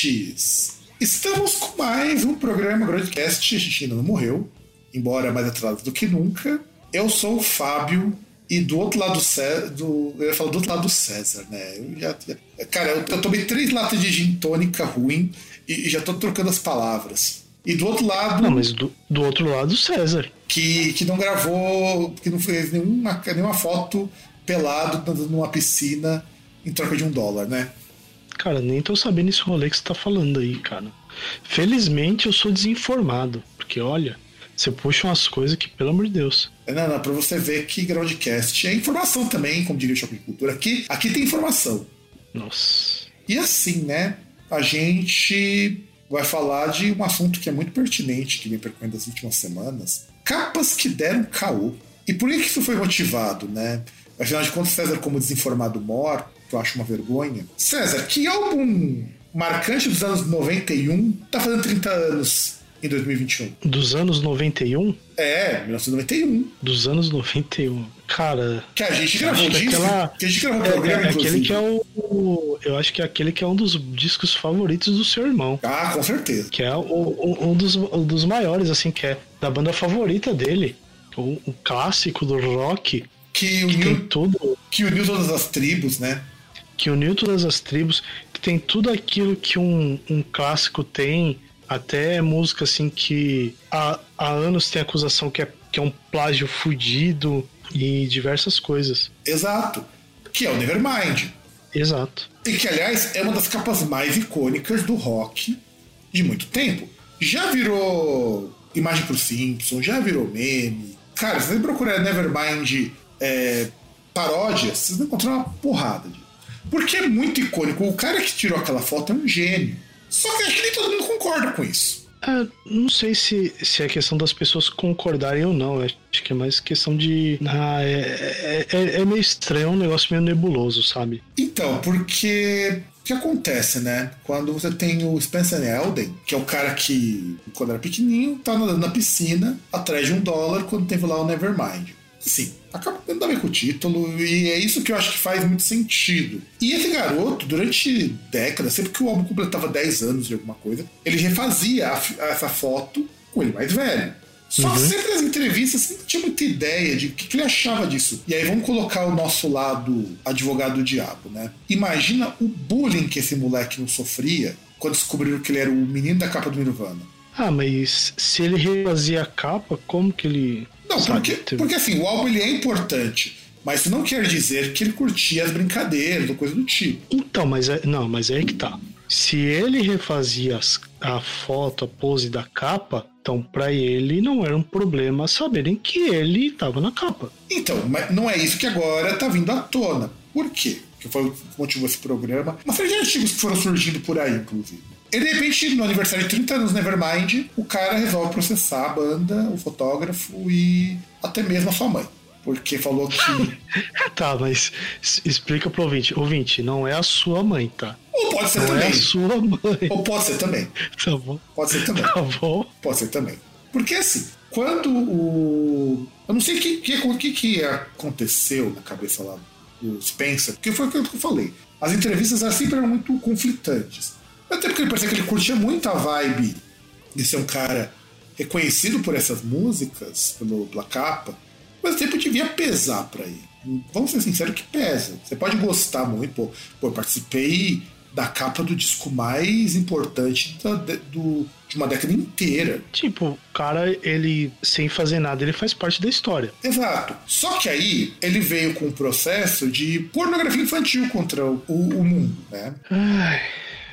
Ouvintes. Estamos com mais um programa Broadcast. A gente ainda não morreu, embora mais atrasado do que nunca. Eu sou o Fábio e do outro lado do César. Do, eu ia falar do outro lado do César, né? Eu já, cara, eu, eu tomei três latas de gin tônica ruim e, e já tô trocando as palavras. E do outro lado, Não, mas do, do outro lado, César. que, que não gravou, que não fez nenhuma, nenhuma foto pelado numa piscina em troca de um dólar, né? Cara, nem tô sabendo esse rolê que você tá falando aí, cara. Felizmente eu sou desinformado. Porque, olha, você puxa umas coisas que, pelo amor de Deus. Não, não, pra você ver que Groundcast é informação também, como diria o Shopping Cultura. Aqui, aqui tem informação. Nossa. E assim, né? A gente vai falar de um assunto que é muito pertinente, que vem percorrendo as últimas semanas. Capas que deram caô. E por que que isso foi motivado, né? Afinal de contas, César, como desinformado mor, que eu acho uma vergonha. César, que álbum marcante dos anos 91 tá fazendo 30 anos em 2021? Dos anos 91? É, 1991. Dos anos 91. Cara. Que a gente gravou que aquela- Que a gente gravou É, programa, é aquele inclusive. que é o, o- Eu acho que é aquele que é um dos discos favoritos do seu irmão. Ah, com certeza. Que é o, o- um, dos, um dos maiores, assim, que é da banda favorita dele. O, o clássico do rock. Que Que tem uniu, tudo. que uniu todas as tribos, né? Que uniu todas as tribos, que tem tudo aquilo que um, um clássico tem, até música assim que há, há anos tem acusação que é, que é um plágio fudido e diversas coisas. Exato. Que é o Nevermind. Exato. E que, aliás, é uma das capas mais icônicas do rock de muito tempo. Já virou imagem pro Simpson, já virou meme. Cara, se você procurar Nevermind é, paródias, vocês vão encontrar uma porrada. De... Porque é muito icônico. O cara que tirou aquela foto é um gênio. Só que acho que nem todo mundo concorda com isso. É, não sei se, se é questão das pessoas concordarem ou não. Acho que é mais questão de. Ah, é, é, é- é meio estranho, é um negócio meio nebuloso, sabe? Então, porque o que acontece, né? Quando você tem o Spencer Elden, que é o cara que, quando era pequenininho, tá nadando na piscina atrás de um dólar quando teve lá o Nevermind. Sim, acaba dando a ver com o título, e é isso que eu acho que faz muito sentido. E esse garoto, durante décadas, sempre que o álbum completava 10 anos de alguma coisa, ele refazia a fi- essa foto com ele mais velho. Só que sempre nas entrevistas você não tinha muita ideia de o que, que ele achava disso. E aí vamos colocar o nosso lado advogado do diabo, né? Imagina o bullying que esse moleque não sofria quando descobriram que ele era o menino da capa do Nirvana. Ah, mas se ele refazia a capa, como que ele. Não, sabe, porque, porque assim, o álbum ele é importante, mas isso não quer dizer que ele curtia as brincadeiras ou coisa do tipo. Então, mas é, não, mas é aí que tá. Se ele refazia as- a foto, a pose da capa, então pra ele não era um problema saberem que ele tava na capa. Então, mas não é isso que agora tá vindo à tona. Por quê? Que foi o que motivou esse programa. Uma série de artigos que foram surgindo por aí, inclusive. E de repente, no aniversário de 30 anos Nevermind, o cara resolve processar a banda, o fotógrafo e até mesmo a sua mãe. Porque falou que. Tá, mas explica pro ouvinte. Ouvinte, não é a sua mãe, tá? Ou pode ser Não é também. a sua mãe. Ou pode ser também. Tá bom? Pode ser também. Tá bom? Pode ser também. Porque assim, quando o. Eu não sei o que, que, que, que aconteceu na cabeça lá do Spencer, porque foi aquilo que eu falei. As entrevistas elas sempre eram muito conflitantes. Até porque ele parecia que ele curtia muito a vibe de ser um cara reconhecido por essas músicas, pelo, pela capa, mas o tempo devia pesar pra ele. Vamos ser sinceros que pesa. Você pode gostar muito, pô, pô eu participei da capa do disco mais importante da- de, do- de uma década inteira. Tipo, o cara, ele, sem fazer nada, ele faz parte da história. Exato. Só que aí ele veio com um processo de pornografia infantil contra o- o mundo, né? Ai,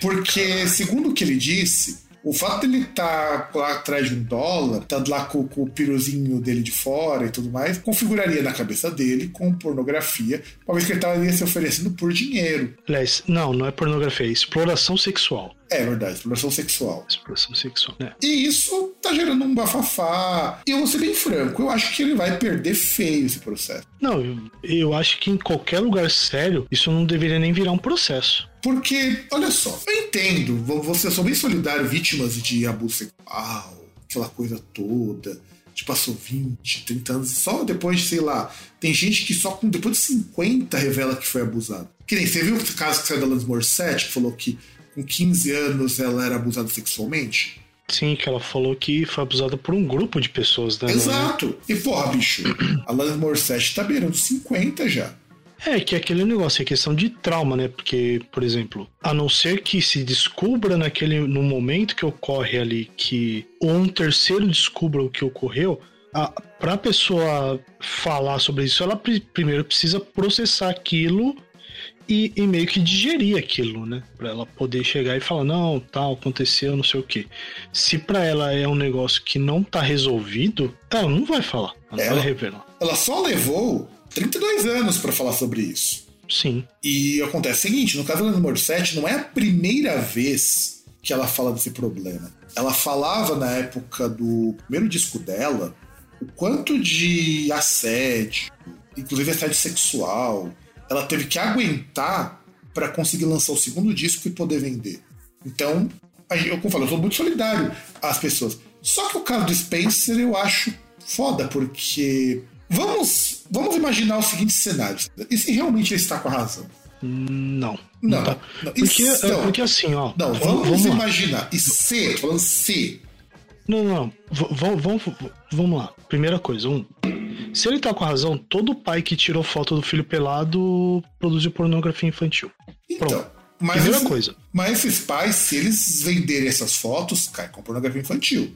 Porque, segundo o que ele disse, o fato dele estar tá lá atrás de um dólar, tá lá com, com, o piruzinho dele de fora e tudo mais, configuraria na cabeça dele com pornografia, uma vez que ele estaria se oferecendo por dinheiro. Aliás, não, não é pornografia, é exploração sexual. É verdade, exploração sexual. Exploração sexual, né? E isso tá gerando um bafafá. E eu vou ser bem franco, eu acho que ele vai perder feio esse processo. Não, eu, eu acho que em qualquer lugar sério, isso não deveria nem virar um processo. Porque, olha só, eu entendo, você sou bem solidário, vítimas de abuso sexual, aquela coisa toda. De passou 20, 30 anos, só depois de, sei lá, tem gente que só com depois de 50 revela que foi abusado. Que nem você viu o caso que saiu da Alanis Morissette, que falou que com 15 anos ela era abusada sexualmente? Sim, que ela falou que foi abusada por um grupo de pessoas, né? Exato. E porra, bicho, a Alanis Morissette tá beirando 50 já. É, que é aquele negócio, é questão de trauma, né? Porque, por exemplo, a não ser que se descubra naquele no momento que ocorre ali que ou um terceiro descubra o que ocorreu, para a pessoa falar sobre isso, ela primeiro precisa processar aquilo e, e, meio que digerir aquilo, né? Pra ela poder chegar e falar, não, tal, aconteceu, não sei o quê. Se para ela é um negócio que não tá resolvido, ela não vai falar, ela, ela vai revelar. Ela só levou 32 anos para falar sobre isso. Sim. E acontece o seguinte, no caso da número 7, não é a primeira vez que ela fala desse problema. Ela falava na época do primeiro disco dela o quanto de assédio, inclusive assédio sexual, ela teve que aguentar para conseguir lançar o segundo disco e poder vender. Então, eu, como eu falo, eu sou muito solidário às pessoas. Só que o caso do Spencer eu acho foda, porque vamos, vamos imaginar o seguinte cenário. E se realmente ele está com a razão? Não. Não, tá. não. Porque, então, porque assim, ó. Não, vamos, vamos imaginar. E se, falando se. Não, não. Vamos, vamos, vamos lá. Primeira coisa, um. Se ele tá com a razão, todo pai que tirou foto do filho pelado produziu pornografia infantil. Então, Pronto. Mas Primeira esses, coisa. Mas esses pais, se eles venderem essas fotos, cai com pornografia infantil.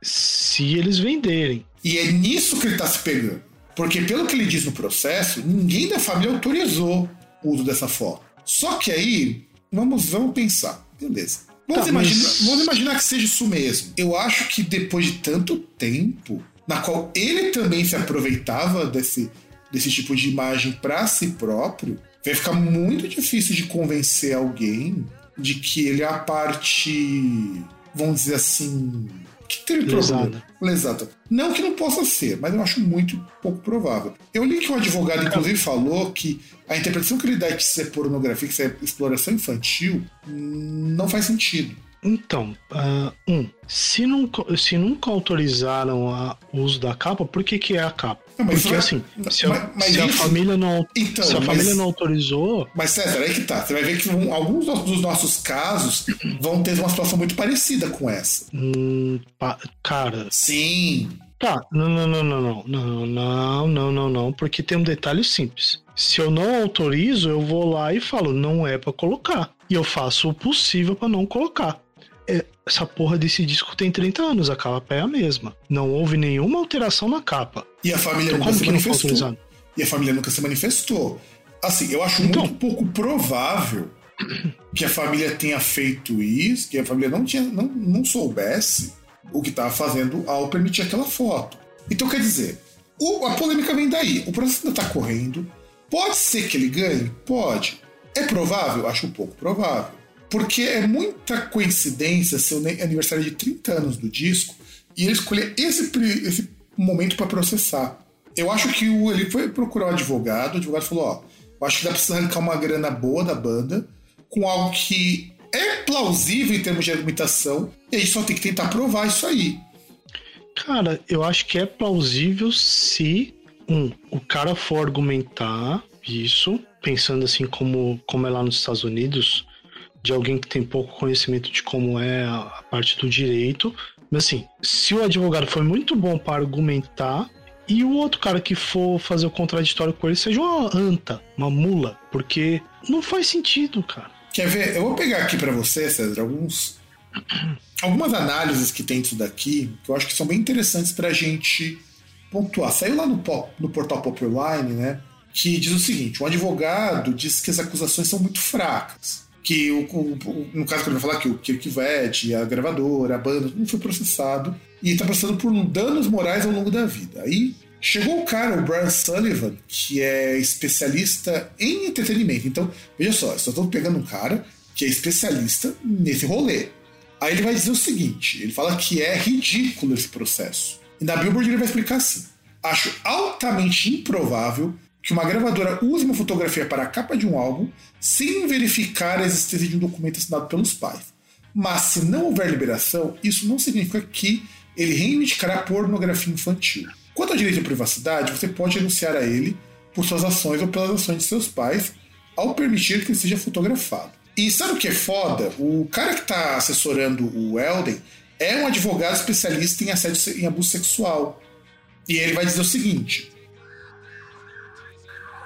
Se eles venderem. E é nisso que ele tá se pegando. Porque, pelo que ele diz no processo, ninguém da família autorizou o uso dessa foto. Só que aí, vamos, vamos pensar. Beleza. Vamos, tá, imaginar, mas... vamos imaginar que seja isso mesmo. Eu acho que depois de tanto tempo, na qual ele também se aproveitava desse, desse tipo de imagem para si próprio, vai ficar muito difícil de convencer alguém de que ele é a parte, vamos dizer assim, teve problema. Lesada. Não que não possa ser, mas eu acho muito pouco provável. Eu li que um advogado, inclusive, falou que a interpretação que ele dá de ser pornografia, que ser exploração infantil, não faz sentido. Então, uh, um, se nunca, se nunca autorizaram o uso da capa, por que, que é a capa? Não, Porque vai... assim, se, a, mas, se a família não, então, se a mas, família não autorizou. Mas César, aí que tá. Você vai ver que alguns dos nossos casos vão ter uma situação muito parecida com essa. Hum, cara. Sim. Tá, não, não, não, não, não, não, não, não, não, não, porque tem um detalhe simples. Se eu não autorizo, eu vou lá e falo, não é para colocar. E eu faço o possível para não colocar. É, essa porra desse disco tem 30 anos, a capa é a mesma. Não houve nenhuma alteração na capa. E a família então, nunca se manifestou. E a família nunca se manifestou. Assim, eu acho então, muito pouco provável que a família tenha feito isso, que a família não, tinha, não, não soubesse o que estava fazendo ao permitir aquela foto. Então, quer dizer, o, a polêmica vem daí. O processo ainda está correndo. Pode ser que ele ganhe? Pode. É provável? Acho um pouco provável. Porque é muita coincidência ser o aniversário de 30 anos do disco e ele escolher esse, esse momento para processar. Eu acho que o, ele foi procurar um advogado, o advogado falou: Ó, eu acho que dá pra arrancar uma grana boa da banda com algo que é plausível em termos de argumentação e a gente só tem que tentar provar isso aí. Cara, eu acho que é plausível se um, o cara for argumentar isso, pensando assim como, como é lá nos Estados Unidos, de alguém que tem pouco conhecimento de como é a parte do direito. Mas assim, se o advogado foi muito bom para argumentar e o outro cara que for fazer o contraditório com ele seja uma anta, uma mula, porque não faz sentido, cara. Quer ver? Eu vou pegar aqui para você, César, alguns algumas análises que tem disso daqui que eu acho que são bem interessantes para a gente pontuar. Saiu lá no, pop, no portal Popline, né? Que diz o seguinte: um advogado diz que as acusações são muito fracas que o, o, no caso que ele vai falar que o Kirk Vett, a gravadora, a banda, não foi processado e está passando por danos morais ao longo da vida. Aí chegou o cara, o Brian Sullivan, que é especialista em entretenimento. Então, veja só, eu estou pegando um cara que é especialista nesse rolê. Aí ele vai dizer o seguinte: ele fala que é ridículo esse processo. E na Billboard ele vai explicar assim: acho altamente improvável que uma gravadora use uma fotografia para a capa de um álbum sem verificar a existência de um documento assinado pelos pais. Mas se não houver liberação, isso não significa que ele reivindicará pornografia infantil. Quanto ao direito à privacidade, você pode denunciar a ele por suas ações ou pelas ações de seus pais ao permitir que ele seja fotografado. E sabe o que é foda? O cara que está assessorando o Elden é um advogado especialista em assédio em abuso sexual. E ele vai dizer o seguinte: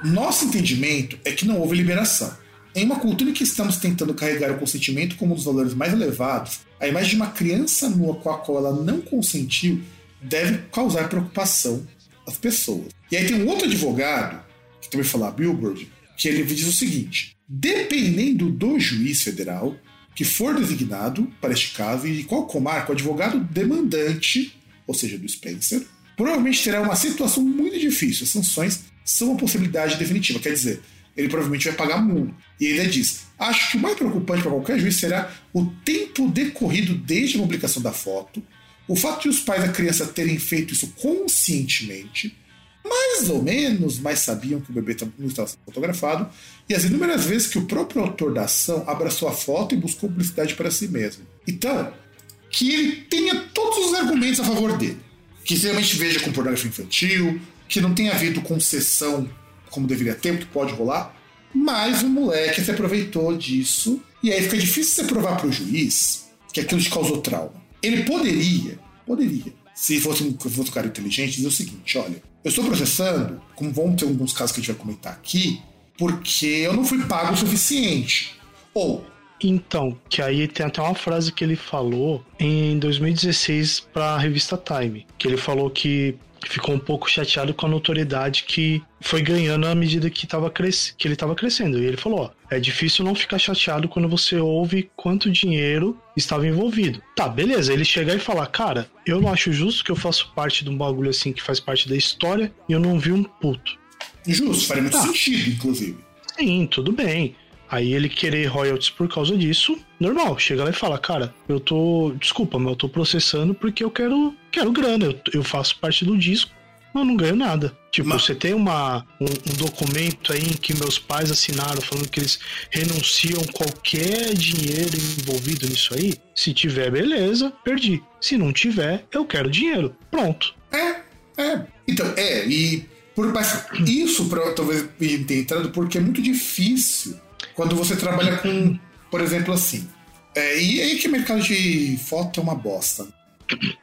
Nosso entendimento é que não houve liberação. Em uma cultura em que estamos tentando carregar o consentimento como um dos valores mais elevados, a imagem de uma criança nua com a qual ela não consentiu deve causar preocupação às pessoas. E aí tem um outro advogado, que também fala Billboard, que ele diz o seguinte: dependendo do juiz federal que for designado para este caso e de qual comarca o advogado demandante, ou seja, do Spencer, provavelmente terá uma situação muito difícil. As sanções são uma possibilidade definitiva, quer dizer, ele provavelmente vai pagar muito. E ele diz: Acho que o mais preocupante para qualquer juiz será o tempo decorrido desde a publicação da foto, o fato de os pais da criança terem feito isso conscientemente, mais ou menos, mas sabiam que o bebê não estava sendo fotografado, e as inúmeras vezes que o próprio autor da ação abraçou a foto e buscou publicidade para si mesmo. Então, que ele tenha todos os argumentos a favor dele. Que realmente veja com pornografia infantil, que não tenha havido concessão como deveria ter, que pode rolar. Mas o moleque se aproveitou disso. E aí fica difícil você provar para o juiz que aquilo te causou trauma. Ele poderia, poderia, se fosse um, fosse um cara inteligente, dizer o seguinte: olha, eu estou processando, como vão ter alguns casos que a gente vai comentar aqui, porque eu não fui pago o suficiente. Ou. Então, que aí tem até uma frase que ele falou em 2016 para a revista Time, que ele falou que ficou um pouco chateado com a notoriedade que foi ganhando à medida que, tava cres... que ele estava crescendo. E ele falou: ó, é difícil não ficar chateado quando você ouve quanto dinheiro estava envolvido. Tá, beleza. Ele chegar e falar: cara, eu não acho justo que eu faço parte de um bagulho assim que faz parte da história e eu não vi um puto. Justo, faria muito tá. sentido, inclusive. Sim, tudo bem. Aí ele querer royalties por causa disso, normal. Chega lá e fala, cara, eu tô. Desculpa, mas eu tô processando porque eu quero, quero grana. Eu, eu faço parte do disco, mas eu não ganho nada. Tipo, mas... você tem uma, um, um, documento aí em que meus pais assinaram falando que eles renunciam qualquer dinheiro envolvido nisso aí? Se tiver, beleza, perdi. Se não tiver, eu quero dinheiro. Pronto. É, é. Então, é, e por, isso pra, talvez tenha entrado porque é muito difícil quando você trabalha com, por exemplo, assim. É, e aí que o mercado de foto é uma bosta.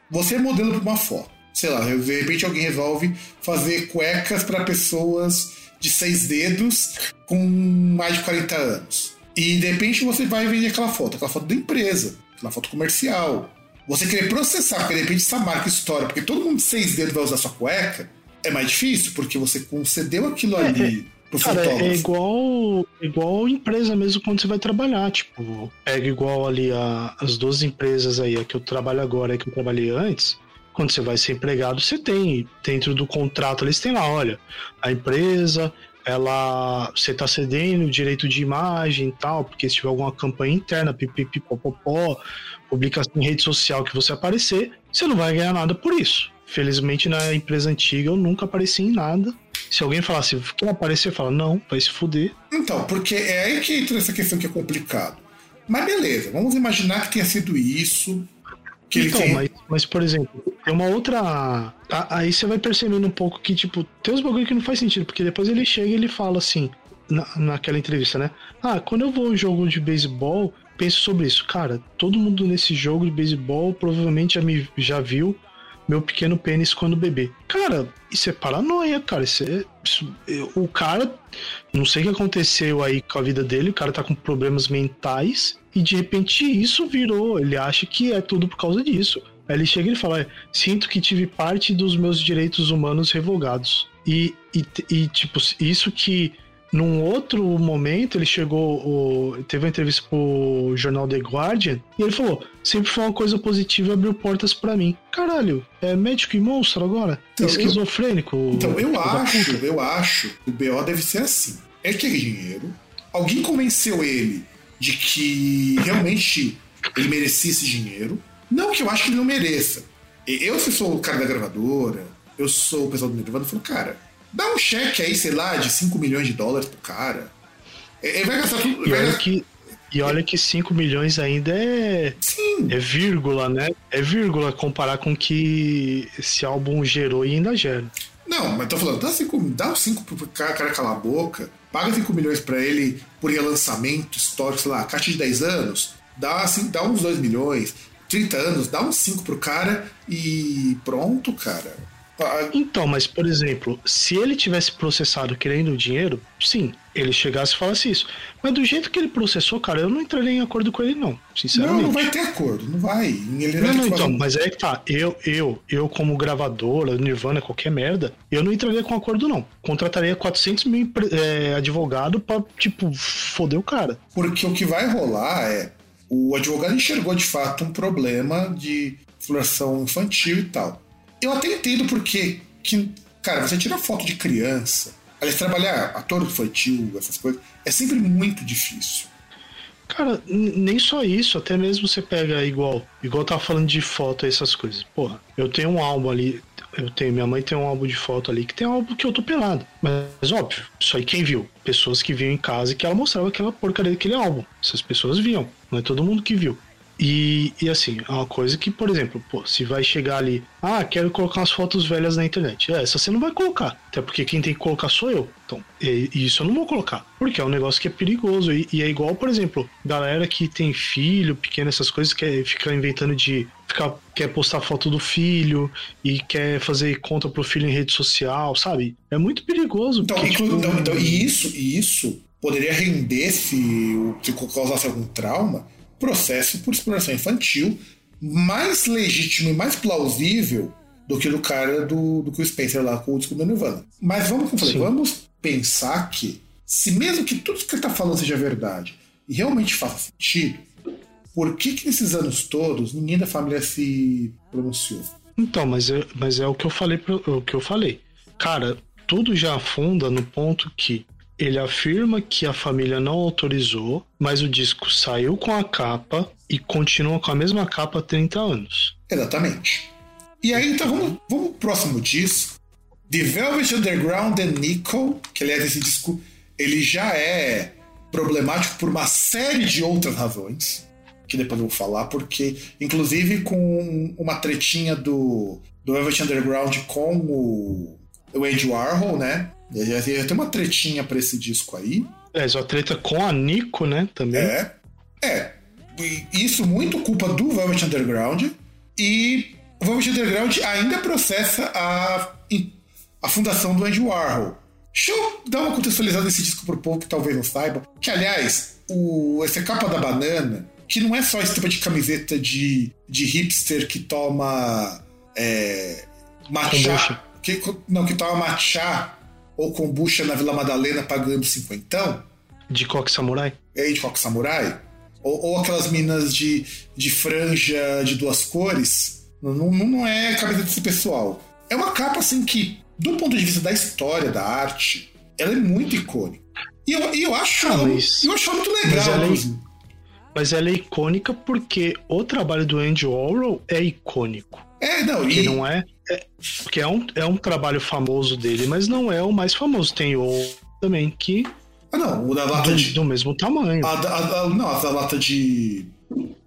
Você é modelo para uma foto. Sei lá, de repente alguém resolve fazer cuecas para pessoas de seis dedos com mais de 40 anos. E de repente você vai vender aquela foto, aquela foto da empresa, aquela foto comercial. Você querer processar, porque de repente essa marca história, porque todo mundo de seis dedos vai usar sua cueca, é mais difícil, porque você concedeu aquilo é, ali Cara, é igual, igual empresa mesmo quando você vai trabalhar. Tipo, pega igual ali a, as duas empresas aí, a que eu trabalho agora e a que eu trabalhei antes. Quando você vai ser empregado, você tem dentro do contrato, eles têm lá, olha, a empresa, ela você está cedendo o direito de imagem e tal, porque se tiver alguma campanha interna, pipipipopopó, publicação em rede social que você aparecer, você não vai ganhar nada por isso. Felizmente na empresa antiga eu nunca apareci em nada. Se alguém falasse, quer aparecer, fala, não, vai se fuder. Então, porque é aí que entra essa questão que é complicado. Mas beleza, vamos imaginar que tenha sido isso. Que então, tem... mas, mas, por exemplo, tem uma outra. Aí você vai percebendo um pouco que, tipo, tem uns bagulho que não faz sentido, porque depois ele chega e ele fala assim, na, naquela entrevista, né? Ah, quando eu vou em jogo de beisebol, penso sobre isso. Cara, todo mundo nesse jogo de beisebol provavelmente já me já viu meu pequeno pênis quando bebê. Cara, isso é paranoia, cara. Isso é, isso, o cara, não sei o que aconteceu aí com a vida dele, o cara tá com problemas mentais e de repente isso virou. Ele acha que é tudo por causa disso. Aí ele chega e fala: é, Sinto que tive parte dos meus direitos humanos revogados. E, e, e tipo, isso que Num outro momento, ele chegou, teve uma entrevista pro jornal The Guardian e ele falou: sempre foi uma coisa positiva e abriu portas para mim. Caralho, é médico e monstro agora? Então, esquizofrênico? Eu, então, eu acho, eu acho que o BO deve ser assim. Ele quer dinheiro, alguém convenceu ele de que realmente ele merecia esse dinheiro. Não que eu acho que ele não mereça. Eu, se sou o cara da gravadora, eu sou o pessoal do Nirvana, eu falo, cara, dá um cheque aí, sei lá, de 5 milhões de dólares pro cara. Ele vai gastar tudo. E olha, gastar... que, e olha que 5 milhões ainda é. Sim. É vírgula, né? É vírgula comparar com o que esse álbum gerou e ainda gera. Não, mas tô falando, dá 5 dá uns 5 pro cara, cara calar a boca, paga 5 milhões pra ele por relançamento histórico, sei lá, caixa de 10 anos, dá, assim, dá uns 2 milhões, 30 anos, dá uns 5 pro cara e pronto, cara. Então, mas por exemplo, se ele tivesse processado querendo dinheiro, sim, ele chegasse e falasse isso. Mas do jeito que ele processou, cara, eu não entraria em acordo com ele, não. Sinceramente. Não, não vai ter acordo, não vai. Ele não, não, então, mas é que tá. Eu, eu, eu como gravadora, Nirvana, qualquer merda, eu não entraria com acordo, não. Contrataria 400 mil é, advogado pra, tipo, foder o cara. Porque o que vai rolar é. O advogado enxergou de fato um problema de exploração infantil e tal. Eu até entendo porque, que, cara, você tira foto de criança, aliás, trabalhar ator infantil, essas coisas, é sempre muito difícil. Cara, nem só isso, até mesmo você pega igual, igual eu tava falando de foto, essas coisas. Porra, eu tenho um álbum ali, eu tenho, minha mãe tem um álbum de foto ali que tem um álbum que eu tô pelado. Mas óbvio, isso aí quem viu? Pessoas que viam em casa e que ela mostrava aquela porcaria daquele álbum. Essas pessoas viam, não é todo mundo que viu. E, e assim, é uma coisa que, por exemplo, pô, se vai chegar ali, ah, quero colocar umas fotos velhas na internet. É, essa você não vai colocar. Até porque quem tem que colocar sou eu. Então, e, e isso eu não vou colocar. Porque é um negócio que é perigoso. E, e, é igual, por exemplo, galera que tem filho, pequeno, essas coisas, quer ficar inventando de. Ficar, quer postar foto do filho e quer fazer conta pro filho em rede social, sabe? É muito perigoso. Então, porque, tipo, então, então, e isso, e isso poderia render se, se causasse algum trauma processo por exploração infantil mais legítimo e mais plausível do que do cara do, do que o Spencer lá com o disco do Nirvana. Mas vamos, como eu falei, vamos pensar que, se mesmo que tudo que ele está falando seja verdade e realmente faça sentido, por que, que nesses anos todos ninguém da família se pronunciou? Então, mas é, mas é o que eu falei, o que eu falei. Cara, tudo já afunda no ponto que ele afirma que a família não autorizou, mas o disco saiu com a capa e continua com a mesma capa há 30 anos. Exatamente. E aí, então, vamos, vamos pro próximo disco. The Velvet Underground and Nickel, que aliás esse disco ele já é problemático por uma série de outras razões, que depois eu vou falar, porque inclusive com uma tretinha do, do Velvet Underground com o, o Andy Warhol, né? Tem uma tretinha para esse disco aí. É, uma treta com a Nico, né? Também. É. É. Isso muito culpa do Velvet Underground. E o Velvet Underground ainda processa a, a fundação do Andy Warhol. Deixa eu dar uma contextualizada nesse disco pro povo que talvez não saiba. Que, aliás, o, essa capa da banana, que não é só esse tipo de camiseta de, de hipster que toma é, matcha. Que, não, que toma matcha ou kombucha na Vila Madalena pagando cinquentão. De coque samurai? É, de coque samurai. Ou, ou, aquelas minas de, de franja de duas cores. Não, não, não é cabeça desse pessoal. É uma capa assim que, do ponto de vista da história, da arte, ela é muito icônica. E eu, e eu acho, ah, mas, eu acho muito legal. Mas ela, é, mas ela é icônica porque o trabalho do Andy Warhol é icônico. É, não, porque e... não é, é, porque é um, é um trabalho famoso dele, mas não é o mais famoso. Tem o também que ah, não, o da lata do, de... do mesmo tamanho. A, a, a, não, a da lata de,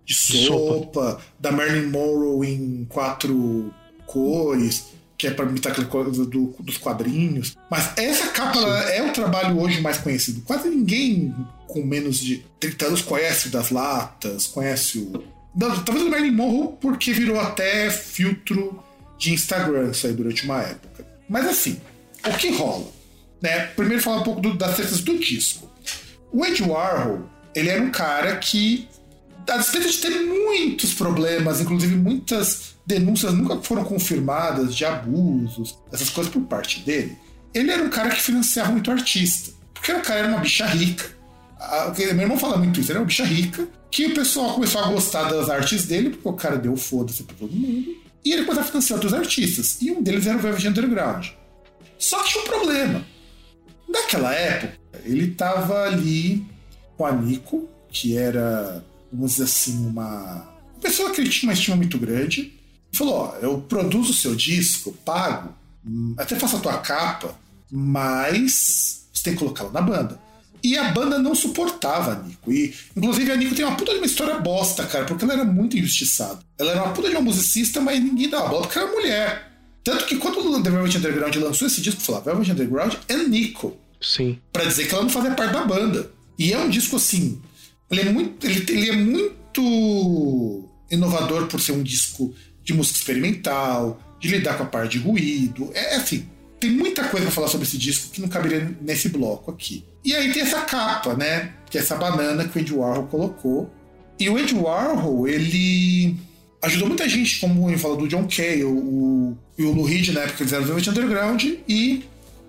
de sopa, sopa, da Marilyn Monroe em quatro cores, que é para imitar aquela coisa do, dos quadrinhos. Mas essa capa é o trabalho hoje mais conhecido. Quase ninguém com menos de 30 anos conhece o das latas, conhece o talvez o Marilyn Monroe porque virou até filtro de Instagram isso aí durante uma época. Mas assim, o que rola? Né? Primeiro falar um pouco do, das tretas do disco. O Ed Warhol, ele era um cara que, a despeito de ter muitos problemas, inclusive muitas denúncias nunca foram confirmadas de abusos, essas coisas por parte dele, ele era um cara que financiava muito artista. Porque o cara era uma bicha rica. A, meu irmão fala muito isso, ele era uma bicha rica. Que o pessoal começou a gostar das artes dele, porque o cara deu foda-se pra todo mundo. E ele começou a financiar outros artistas. E um deles era o Velvet Underground. Só que tinha um problema. Naquela época, ele tava ali com a Nico, que era, vamos dizer assim, uma pessoa que ele tinha uma estima muito grande. Falou: Ó, eu produzo o seu disco, pago, hum, até faço a tua capa, mas você tem que colocá-lo na banda. E a banda não suportava a Nico. E, inclusive, a Nico tem uma puta de uma história bosta, cara, porque ela era muito injustiçada. Ela era uma puta de uma musicista, mas ninguém dava bola porque era mulher. Tanto que quando o The Velvet Underground lançou esse disco, falava Velvet Underground é Nico. Sim. Pra dizer que ela não fazia parte da banda. E é um disco assim. Ele é muito, ele, ele é muito inovador por ser um disco de música experimental, de lidar com a parte de ruído. É, é assim, tem muita coisa pra falar sobre esse disco que não caberia nesse bloco aqui. E aí tem essa capa, né? Que é essa banana que o Andy Warhol colocou. E o Andy Warhol, ele ajudou muita gente, como ele falou do John Kay, o, o, o Lou Reed, na época eles eram Velvet Underground, e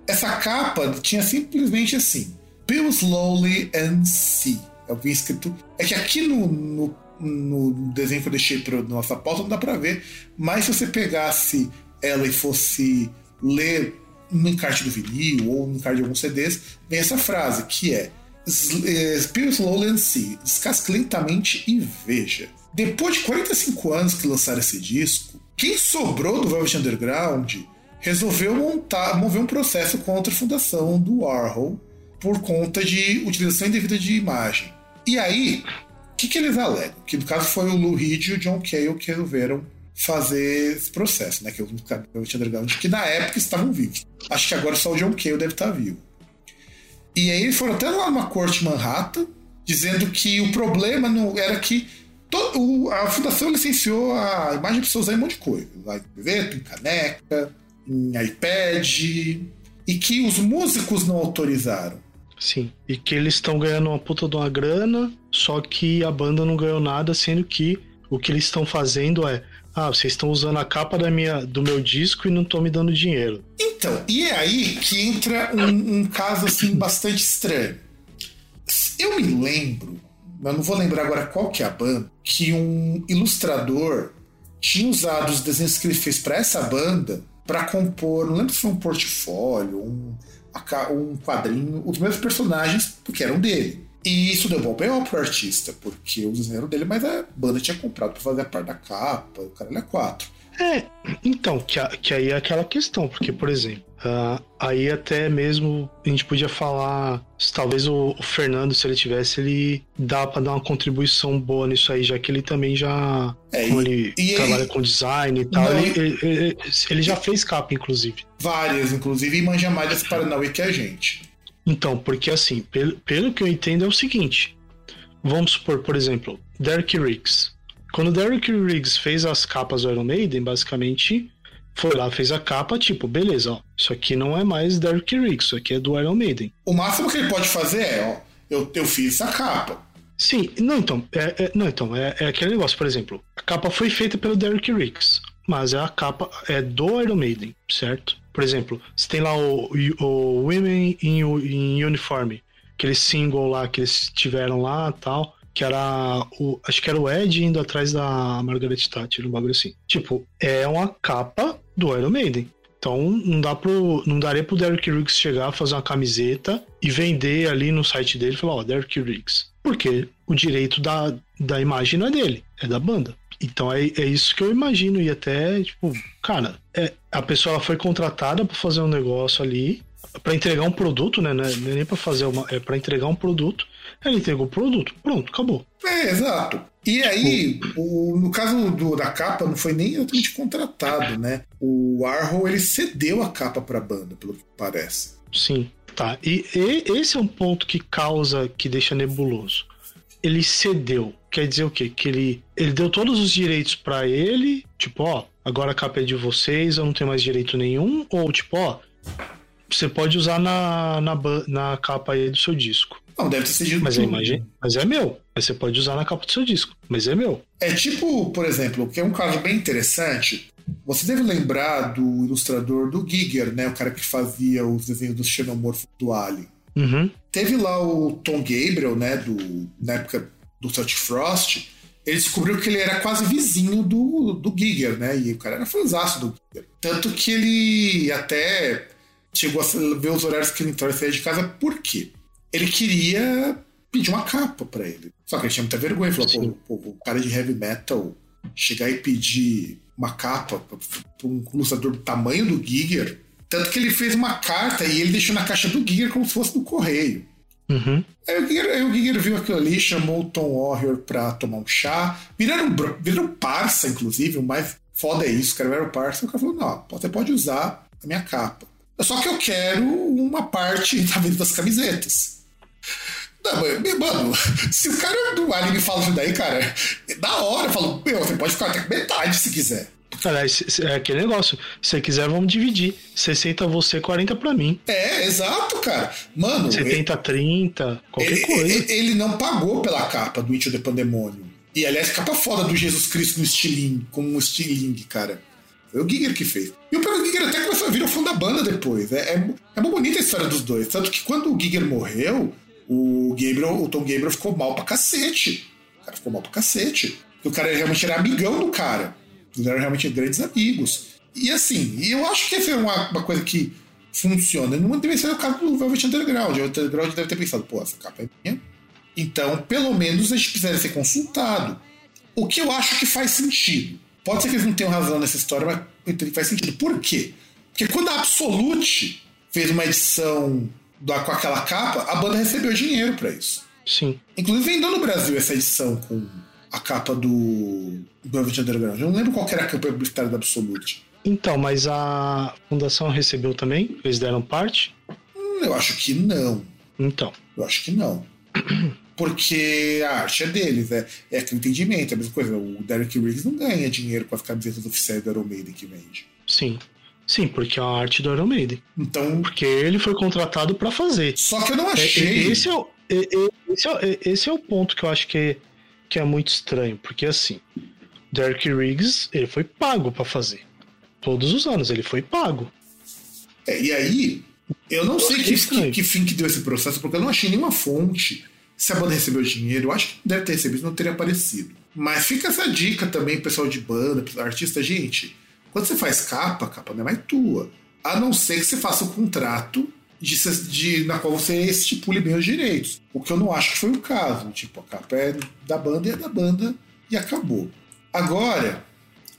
essa capa tinha simplesmente assim, Bill Slowly and See. É o que escrito. É que aqui no, no, no desenho que eu deixei para nossa pauta não dá para ver, mas se você pegasse ela e fosse ler no encarte do vinil ou no encarte de alguns CDs, vem essa frase que é Spill slowly and see, descasque lentamente e veja. Depois de 45 anos que lançaram esse disco, quem sobrou do Velvet Underground resolveu montar, mover um processo contra a fundação do Warhol por conta de utilização indevida de imagem. E aí, o que, que eles alegam? Que no caso foi o Lou Reed e o John Cale que resolveram fazer esse processo, né? Que é o Velvet Underground, que na época estavam vivos. Acho que agora só o John Cale deve estar vivo. E aí foram até lá numa corte Manhattan, dizendo que o problema não era que todo, a fundação licenciou a imagem para você usar em um monte de coisa. Em TV, em caneca, em iPad, e que os músicos não autorizaram. Sim, e que eles estão ganhando uma puta de uma grana, só que a banda não ganhou nada, sendo que o que eles estão fazendo é ah, vocês estão usando a capa da minha, do meu disco e não estão me dando dinheiro. Então, e é aí que entra um, um caso assim bastante estranho. Eu me lembro, mas não vou lembrar agora qual que é a banda, que um ilustrador tinha usado os desenhos que ele fez para essa banda para compor, não lembro se foi um portfólio, um, um quadrinho, os mesmos personagens, porque eram dele. E isso deu bom B.O. pro artista, porque o desenho dele, mas a banda tinha comprado pra fazer a parte da capa, o cara é quatro. É, então, que, que aí é aquela questão, porque, por exemplo, uh, aí até mesmo a gente podia falar, se talvez o, o, Fernando, se ele tivesse, ele dá para dar uma contribuição boa nisso aí, já que ele também já, é, como e, ele e trabalha com design e tal, não, ele, ele, ele, já fez capa, inclusive. Várias, inclusive, e manja mais desse Paranauê que a gente. Então, porque assim, pelo, pelo que eu entendo é o seguinte. Vamos supor, por exemplo, Derek Riggs. Quando Derek Riggs fez as capas do Iron Maiden, basicamente foi lá, fez a capa, tipo, beleza, ó, isso aqui não é mais Derek Riggs, isso aqui é do Iron Maiden. O máximo que ele pode fazer é, ó, eu, eu fiz essa capa. Sim, não, então, é, é não, então é, é, aquele negócio, por exemplo, a capa foi feita pelo Derek Riggs, mas a capa é do Iron Maiden, certo? Por exemplo, você tem lá o, o Women in, in Uniform, aquele single lá que eles tiveram lá tal, que era o. Acho que era o Ed indo atrás da Margaret Thatcher, um bagulho assim. Tipo, é uma capa do Iron Maiden. Então não dá pro, não daria pro Derek Riggs chegar, fazer uma camiseta e vender ali no site dele e falar, ó, oh, Derek Riggs. Porque o direito da, da imagem não é dele, é da banda. Então é, é isso que eu imagino. E até, tipo, cara, é, a pessoa foi contratada para fazer um negócio ali, para entregar um produto, né? Não é nem para fazer uma. É para entregar um produto. Ela entregou o produto, pronto, acabou. É, exato. E aí, o, no caso do, da capa, não foi nem exatamente contratado, né? O Arrow ele cedeu a capa para a banda, pelo que parece. Sim, tá. E, e esse é um ponto que causa, que deixa nebuloso. Ele cedeu. Quer dizer o quê? Que ele, ele deu todos os direitos para ele, tipo, ó, agora a capa é de vocês, eu não tenho mais direito nenhum, ou tipo, ó, você pode usar na, na, na capa aí do seu disco. Não, deve ter sido. Mas, é imagem, mas é meu. Mas você pode usar na capa do seu disco. Mas é meu. É tipo, por exemplo, que é um caso bem interessante. Você deve lembrar do ilustrador do Giger, né? O cara que fazia os desenhos do xenomorfo do Alien. Uhum. Teve lá o Tom Gabriel, né, do, na época do Celtic Frost, ele descobriu que ele era quase vizinho do, do Giger, né? E o cara era fãzaço do Giger. Tanto que ele até chegou a ver os horários que ele entrou e saía de casa, por quê? Ele queria pedir uma capa para ele. Só que ele tinha muita vergonha. Falou, pô, pô, o cara de heavy metal chegar e pedir uma capa para um ilustrador do tamanho do Giger. Tanto que ele fez uma carta e ele deixou na caixa do Giger como se fosse do correio. Uhum. Aí o Giger, aí o Giger viu aquilo ali, chamou o Tom Warrior pra tomar um chá. Viraram, viraram parça, inclusive. O mais foda é isso, cara viraram parça. O cara falou: não, você pode usar a minha capa. Só que eu quero uma parte da venda das camisetas. Não, mano, se o cara do Alien me fala isso daí, cara, é da hora. Eu falo, meu, você pode ficar até metade se quiser. Aliás, é aquele negócio. Se você quiser, vamos dividir. 60 você, 40 pra mim. É, exato, cara. Mano. 70, ele, 30, qualquer ele, coisa. Ele, ele, não pagou pela capa do It the Pandemonium. E aliás, capa foda do Jesus Cristo no estilingue, com um estilingue, cara. Foi o Giger que fez. E o Pedro Giger até começou a vir ao fundo da banda depois. É, é, é muito bonita a história dos dois. Tanto que quando o Giger morreu, o Gabriel, o Tom Gabriel ficou mal pra cacete. O cara ficou mal pra cacete. Porque o cara realmente era amigão do cara. Eles eram realmente grandes amigos. E assim, eu acho que essa é uma, uma coisa que funciona. Não deve ser o caso do Velvet Underground. O Underground deve ter pensado, pô, essa capa é minha. Então, pelo menos a gente precisaria ser consultado. O que eu acho que faz sentido. Pode ser que eles não tenham razão nessa história, mas faz sentido. Por quê? Porque quando a Absolute fez uma edição com aquela capa, a banda recebeu dinheiro para isso. Sim. Inclusive vendeu no Brasil essa edição com a capa do Velvet Underground. Eu não lembro qual era a capa publicitária da Absolute. Então, mas a fundação recebeu também? Eles deram parte? Hum, eu acho que não. Então. Eu acho que não. Porque a arte é deles, é, é aquele entendimento, é a mesma coisa. O Derek Riggs não ganha dinheiro com as camisetas oficiais do Iron Maiden que vende. Sim. Sim, porque é a arte do Iron Maiden. Então. Porque ele foi contratado para fazer. Só que eu não achei. Esse é, o, esse, é, esse é o ponto que eu acho que, que é muito estranho. Porque assim, Derek Riggs, ele foi pago para fazer. Todos os anos, ele foi pago. É, e aí, eu não eu sei que, que, que, fim que deu esse processo, porque eu não achei nenhuma fonte. Se a banda recebeu dinheiro, eu acho que deve ter recebido, não teria aparecido. Mas fica essa dica também, pessoal de banda, artista, gente. Quando você faz capa, capa não é mais tua. A não ser que você faça um contrato de, de, na qual você estipule bem os direitos. O que eu não acho que foi o caso. Tipo, a capa é da banda e é da banda e acabou. Agora,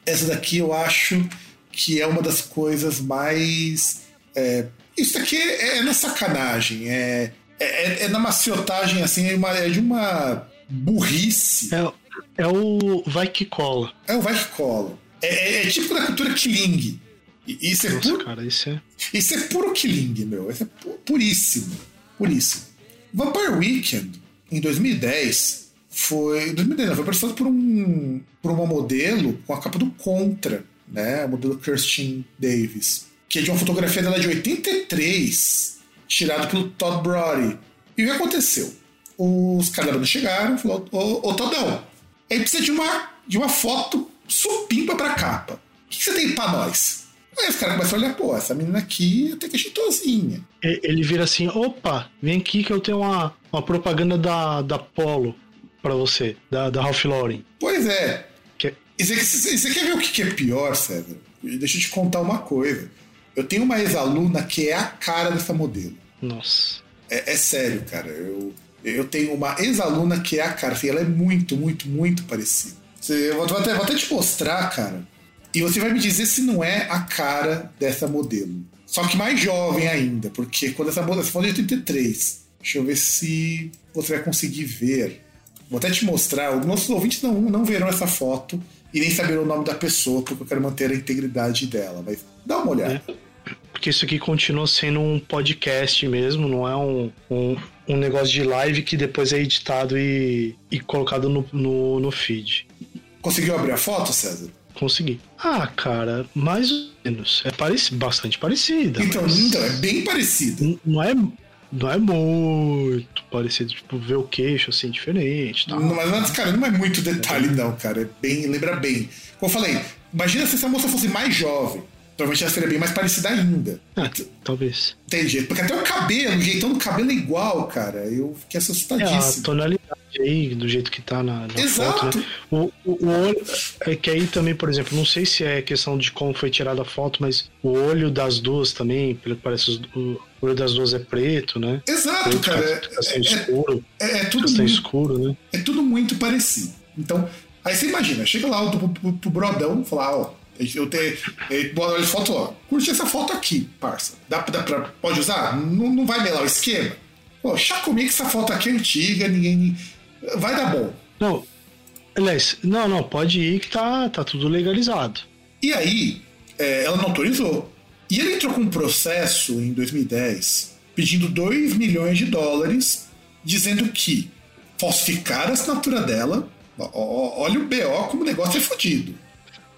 essa daqui eu acho que é uma das coisas mais. É, isso aqui é, é na sacanagem, é, é, é, na maciotagem, assim, é, uma, é de uma burrice. É, é o vai que cola. É o vai que cola. É, é, é tipo da cultura Killing. Isso é Nossa, puro, cara, isso é. Isso é puro Killing, meu. Isso é puríssimo. Puríssimo. Vampire Weekend, em 2010, foi. 2010, não, foi apresentado por, um, por uma modelo com a capa do Contra, né? A modelo Kirsten Davis. Que é de uma fotografia dela de 83, tirada pelo Todd Brody. E o que aconteceu? Os caras chegaram e falaram: Ô, ô Todão, aí precisa de uma, de uma foto supimpa pra capa. O que você tem pra nós? Aí os caras começam a olhar, pô, essa menina aqui até que é jeitosinha. Ele vira assim, opa, vem aqui que eu tenho uma, uma propaganda da, da Polo pra você, da, da Ralph Lauren. Pois é. Que... E você, você quer ver o que é pior, César? Deixa eu te contar uma coisa. Eu tenho uma ex-aluna que é a cara dessa modelo. Nossa. É, é sério, cara. Eu, eu tenho uma ex-aluna que é a cara. Ela é muito, muito, muito parecida. Eu vou até, vou até te mostrar, cara. E você vai me dizer se não é a cara dessa modelo. Só que mais jovem ainda, porque quando essa modelo, essa modelo é de 83. Deixa eu ver se você vai conseguir ver. Vou até te mostrar. Os nossos ouvintes não, não verão essa foto e nem saberão o nome da pessoa, porque eu quero manter a integridade dela. Mas dá uma olhada. É, porque isso aqui continua sendo um podcast mesmo, não é um, um, um negócio de live que depois é editado e, e colocado no, no, no feed. Conseguiu abrir a foto, César? Consegui. Ah, cara, mais ou menos. É parec bastante parecida. Então, mas... então, é bem parecida. Não é, não é muito parecido, tipo, ver o queixo assim, diferente. Tá? Não, mas, cara, não é muito detalhe, não, cara. É bem. Lembra bem. Como eu falei, imagina se essa moça fosse mais jovem. Provavelmente ela seria bem mais parecida ainda. Ah, talvez. Entendi. Porque até o cabelo, o jeitão do cabelo é igual, cara. Eu fiquei É, a assustadíssimo. tonalidade aí, do jeito que tá na, na Exato. foto, né? O, o, o olho. É que aí também, por exemplo, não sei se é questão de como foi tirada a foto, mas o olho das duas também, pelo que parece, o olho das duas é preto, né? Exato, Preto, cara. fica assim É, escuro. é, é tudo Fica muito, escuro, né? é tudo muito parecido. Então, aí você imagina, chega lá pro, pro, pro Brodão e fala, ó, eu tenho. Bora olha foto, ó. Curte essa foto aqui, parça. Dá, dá pra, pode usar? Não, não vai melar o esquema? Pô, chá comigo que essa foto aqui é antiga, ninguém. Vai dar bom. Não. Aliás, não, não, pode ir que tá, tá tudo legalizado. E aí, é, ela não autorizou. E ele entrou com um processo em 2010 pedindo 2 milhões de dólares, dizendo que falsificar a assinatura dela. ó, ó, olha o BO como o negócio é fodido.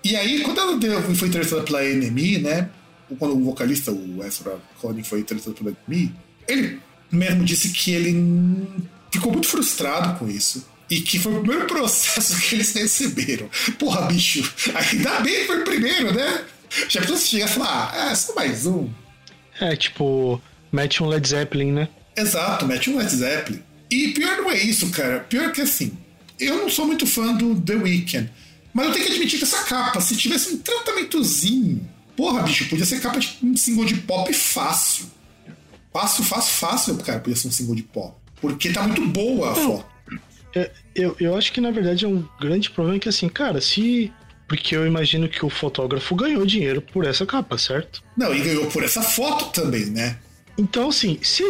E aí, quando ela deu, foi entrevistada pela NME, né? Quando o vocalista, o Ezra Collin, foi entrevistado pela NME, ele mesmo disse que ele ficou muito frustrado com isso. E que foi o primeiro processo que eles receberam. Porra, bicho, ainda bem que foi o primeiro, né? Já se chegar e falar, ah, é só mais um. É, tipo, mete um Led Zeppelin, né? Exato, mete um Led Zeppelin. E pior não é isso, cara. Pior que assim, eu não sou muito fã do The Weeknd. Mas eu tenho que admitir que essa capa, se tivesse um tratamentozinho, porra, bicho, podia ser capa de um single de pop fácil. Fácil, fácil, fácil, cara, podia ser um single de pop. Porque tá muito boa a foto. É, Eu, eu acho que na verdade é um grande problema que assim, cara, se. Porque eu imagino que o fotógrafo ganhou dinheiro por essa capa, certo? Não, e ganhou por essa foto também, né? Então, assim, se,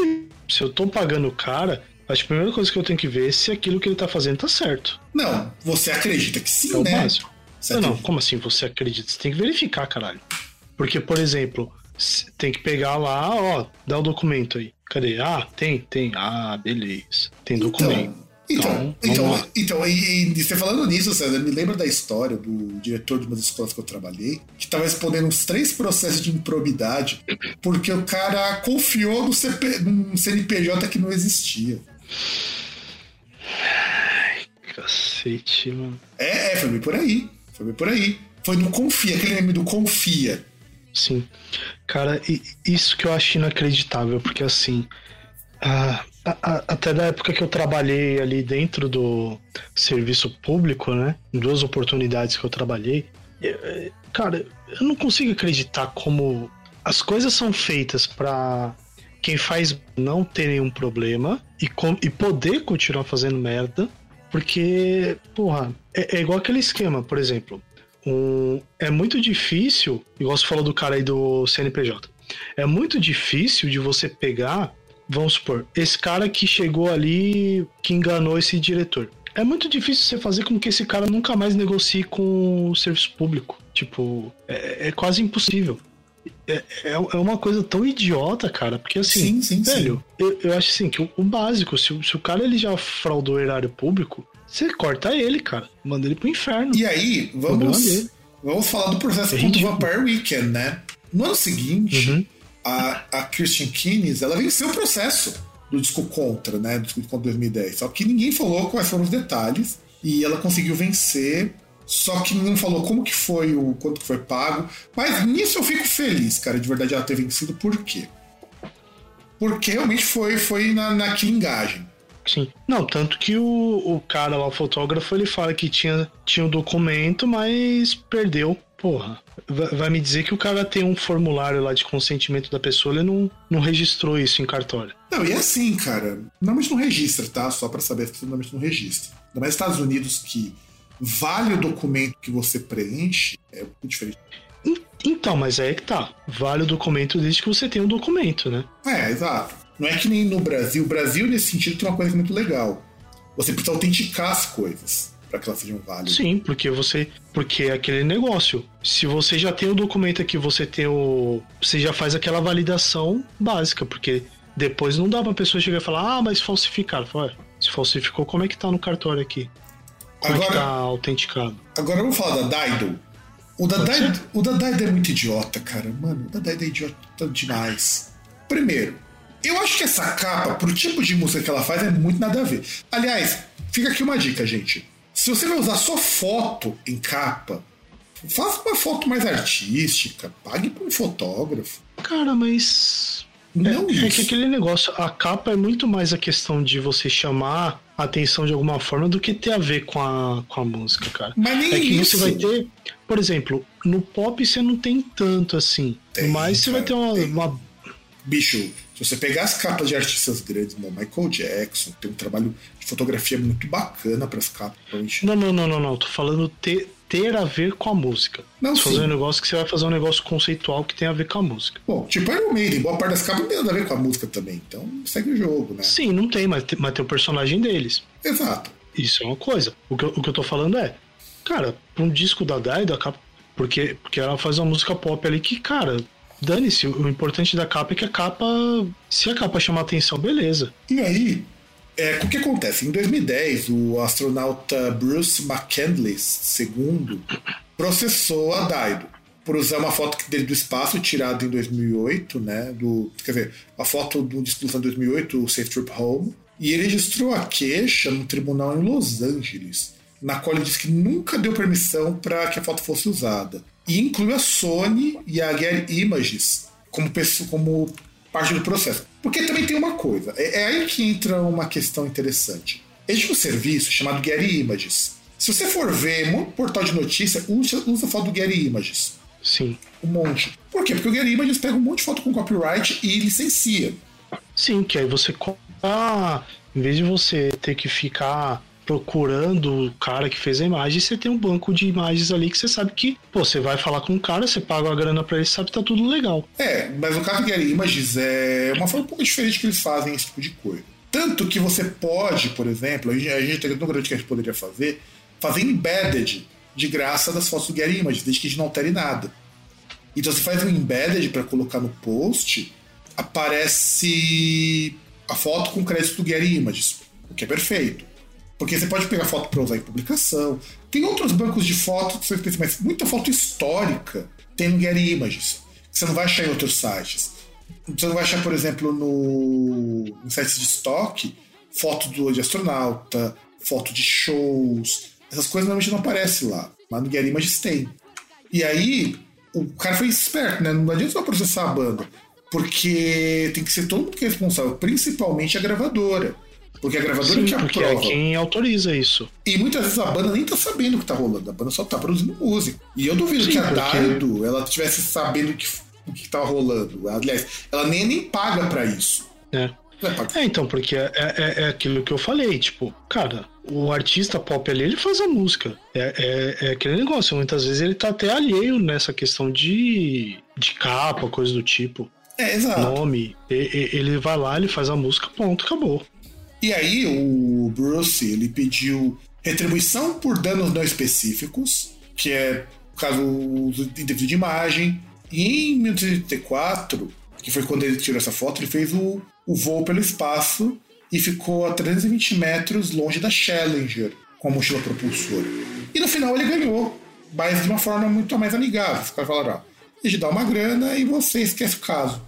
se eu tô pagando o cara, acho que a primeira coisa que eu tenho que ver é se aquilo que ele tá fazendo tá certo. Não, você acredita que sim, É o né? básico. Não, não, como assim você acredita? Você tem que verificar, caralho. Porque, por exemplo, tem que pegar lá, ó, dá o documento aí. Cadê? Ah, tem, tem. Ah, beleza. Tem documento. Então, Então, então, então, e, e você falando nisso, César, me lembra da história do diretor de uma das escolas que eu trabalhei, que estava respondendo uns três processos de improbidade, porque o cara confiou no, CP, num CNPJ que não existia. Cacete, mano. É, é, foi bem por aí. Foi bem por aí. Foi no Confia, aquele meme do Confia. Sim. Cara, isso que eu acho inacreditável, porque assim. a- a- até da época que eu trabalhei ali dentro do serviço público, né? Em duas oportunidades que eu trabalhei. cara, eu não consigo acreditar como as coisas são feitas pra quem faz não ter nenhum problema e, com- e poder continuar fazendo merda. Porque, porra, é, é igual aquele esquema, por exemplo. Um, é muito difícil, igual você falou do cara aí do CNPJ, é muito difícil de você pegar, vamos supor, esse cara que chegou ali, que enganou esse diretor. É muito difícil você fazer com que esse cara nunca mais negocie com o serviço público. Tipo, é, é quase impossível. É, é, é uma coisa tão idiota, cara, porque assim, Sim, sim, sim. velho, Eu, eu acho assim que o, o básico, se, o- se o cara ele já fraudou o erário público, você corta ele, cara, manda ele pro inferno. E aí, vamos, vamos falar do processo É contra o. Vampire Weekend, né? No ano seguinte, Uhum. a, a Christian Keynes, ela venceu o processo do disco Contra, né? Do disco Contra 2010. Só que ninguém falou quais foram os detalhes e ela conseguiu vencer. Só que não falou como que foi, o quanto que foi pago. Mas nisso eu fico feliz, cara, de verdade ela ter vencido. Por quê? Porque realmente foi, foi na, na quilingagem. Sim. Não, tanto que o, o cara lá, o fotógrafo, ele fala que tinha, tinha o documento, mas perdeu. Porra. Vai, me dizer que o cara tem um formulário lá de consentimento da pessoa, ele não, não registrou isso em cartório. Não, e é assim, cara. Normalmente não registra, tá? Só pra saber normalmente não registra. Ainda mais nos Estados Unidos que vale o documento que você preenche, é muito diferente. En- Então, mas aí é que tá. Vale o documento desde que você tenha um documento, né? É, exato. Não é que nem no Brasil. O Brasil, nesse sentido, tem uma coisa que é muito legal. Você precisa autenticar as coisas para que elas sejam válidas. Sim, porque você. Porque é aquele negócio. Se você já tem o documento aqui, você tem o. Você já faz aquela validação básica, porque depois não dá pra pessoa chegar e falar, ah, mas falsificaram. Fala, "Ué, se falsificou, como é que tá no cartório aqui? Como é que tá Agora, autenticado? agora vamos falar da Dido. O da, ser. o da Dido é muito idiota, cara. Mano, o da Dido é idiota demais. Primeiro, eu acho que essa capa, pro tipo de música que ela faz, é muito nada a ver. Aliás, fica aqui uma dica, gente. Se você vai usar só foto em capa, Faça uma foto mais artística, pague para um fotógrafo. Cara, mas. Não é, é isso. que aquele negócio, a capa é muito mais a questão de você chamar atenção de alguma forma do que ter a ver com a, com a música, cara. Mas nem É que isso. você vai ter, por exemplo, no pop você não tem tanto assim. Tem, mas você vai ter cara, uma, uma- Bicho, se você pegar as capas de artistas grandes, como Michael Jackson, tem um trabalho de fotografia muito bacana para as capas. Não, não, não, não, não. Tô falando ter, ter a ver com a música. Não, fazer sim. um negócio que você vai fazer um negócio conceitual que tem a ver com a música. Bom, tipo Iron Maiden, boa parte das capas não tem nada a ver com a música também. Então segue o jogo, né? Sim, não tem, mas tem, mas tem o personagem deles. Exato. Isso é uma coisa. O que, eu- o que eu tô falando é, cara, pra um disco da Dido, a capa. Porque, porque ela faz uma música pop ali que, cara, dane-se. O importante da capa é que a capa. Se a capa chamar atenção, beleza. E aí, é, o que acontece? Em 2010, o astronauta Bruce McCandless II processou a Dido por usar uma foto dele do espaço tirada em 2008, né? Do, quer dizer, a foto do lançado em 2008, o Safe Trip Home. E ele registrou a queixa no tribunal em Los Angeles, na qual ele disse que nunca deu permissão para que a foto fosse usada. E inclui a Sony e a Getty Images como, como parte do processo. Porque também tem uma coisa, é, é aí que entra uma questão interessante. Existe um serviço chamado Getty Images. Se você for ver um portal de notícia, usa, usa foto do Getty Images. Sim. Um monte. Por quê? Porque o Getty Images pega um monte de foto com copyright e licencia. Sim, que aí você. Ah, em vez de você ter que ficar procurando o cara que fez a imagem, você tem um banco de imagens ali que você sabe que, pô, você vai falar com o cara, você paga a grana pra ele, sabe que tá tudo legal. É, mas do Getty Images é uma forma um pouco diferente que eles fazem esse tipo de coisa. Tanto que você pode, por exemplo, a gente, a gente tem no grande que a gente poderia fazer, fazer embedded de graça das fotos do Getty Images, desde que a gente não altere nada. Então você faz um embedded para colocar no post, aparece a foto com crédito do Getty Images, o que é perfeito. Porque você pode pegar foto para usar em publicação. Tem outros bancos de especiais, mas muita foto histórica tem no Getty Images, que você não vai achar em outros sites. Você não vai achar, por exemplo, no, em sites de estoque, foto do, de astronauta, foto de shows. Essas coisas normalmente não aparecem lá. Mas no Getty Images tem. E aí, o cara foi esperto, né? Não adianta só processar a banda. Porque tem que ser todo mundo que é responsável, principalmente a gravadora. Porque a gravadora Sim, que porque é aprova. quem autoriza isso. E muitas vezes a banda nem tá sabendo o que tá rolando, a banda só tá produzindo música. E eu duvido Sim, que a porque- Dido ela tivesse sabendo o que, o que tava rolando. Aliás, ela nem, nem paga pra isso. Vai pagar. É, então, porque é, é, é aquilo que eu falei, tipo, cara, o artista pop ali, ele faz a música. É, é, é aquele negócio, muitas vezes ele tá até alheio nessa questão de, de capa, coisa do tipo, É, exato. nome. Ele vai lá, ele faz a música, ponto, acabou. E aí o Bruce ele pediu retribuição por danos não específicos, que é no caso o uso indevido de imagem. E em 1984, que foi quando ele tirou essa foto, ele fez o, o voo pelo espaço e ficou a 320 metros longe da Challenger com a mochila propulsora. E no final ele ganhou, mas de uma forma muito mais amigável. Os caras falaram: ó, gente dá uma grana e você esquece o caso.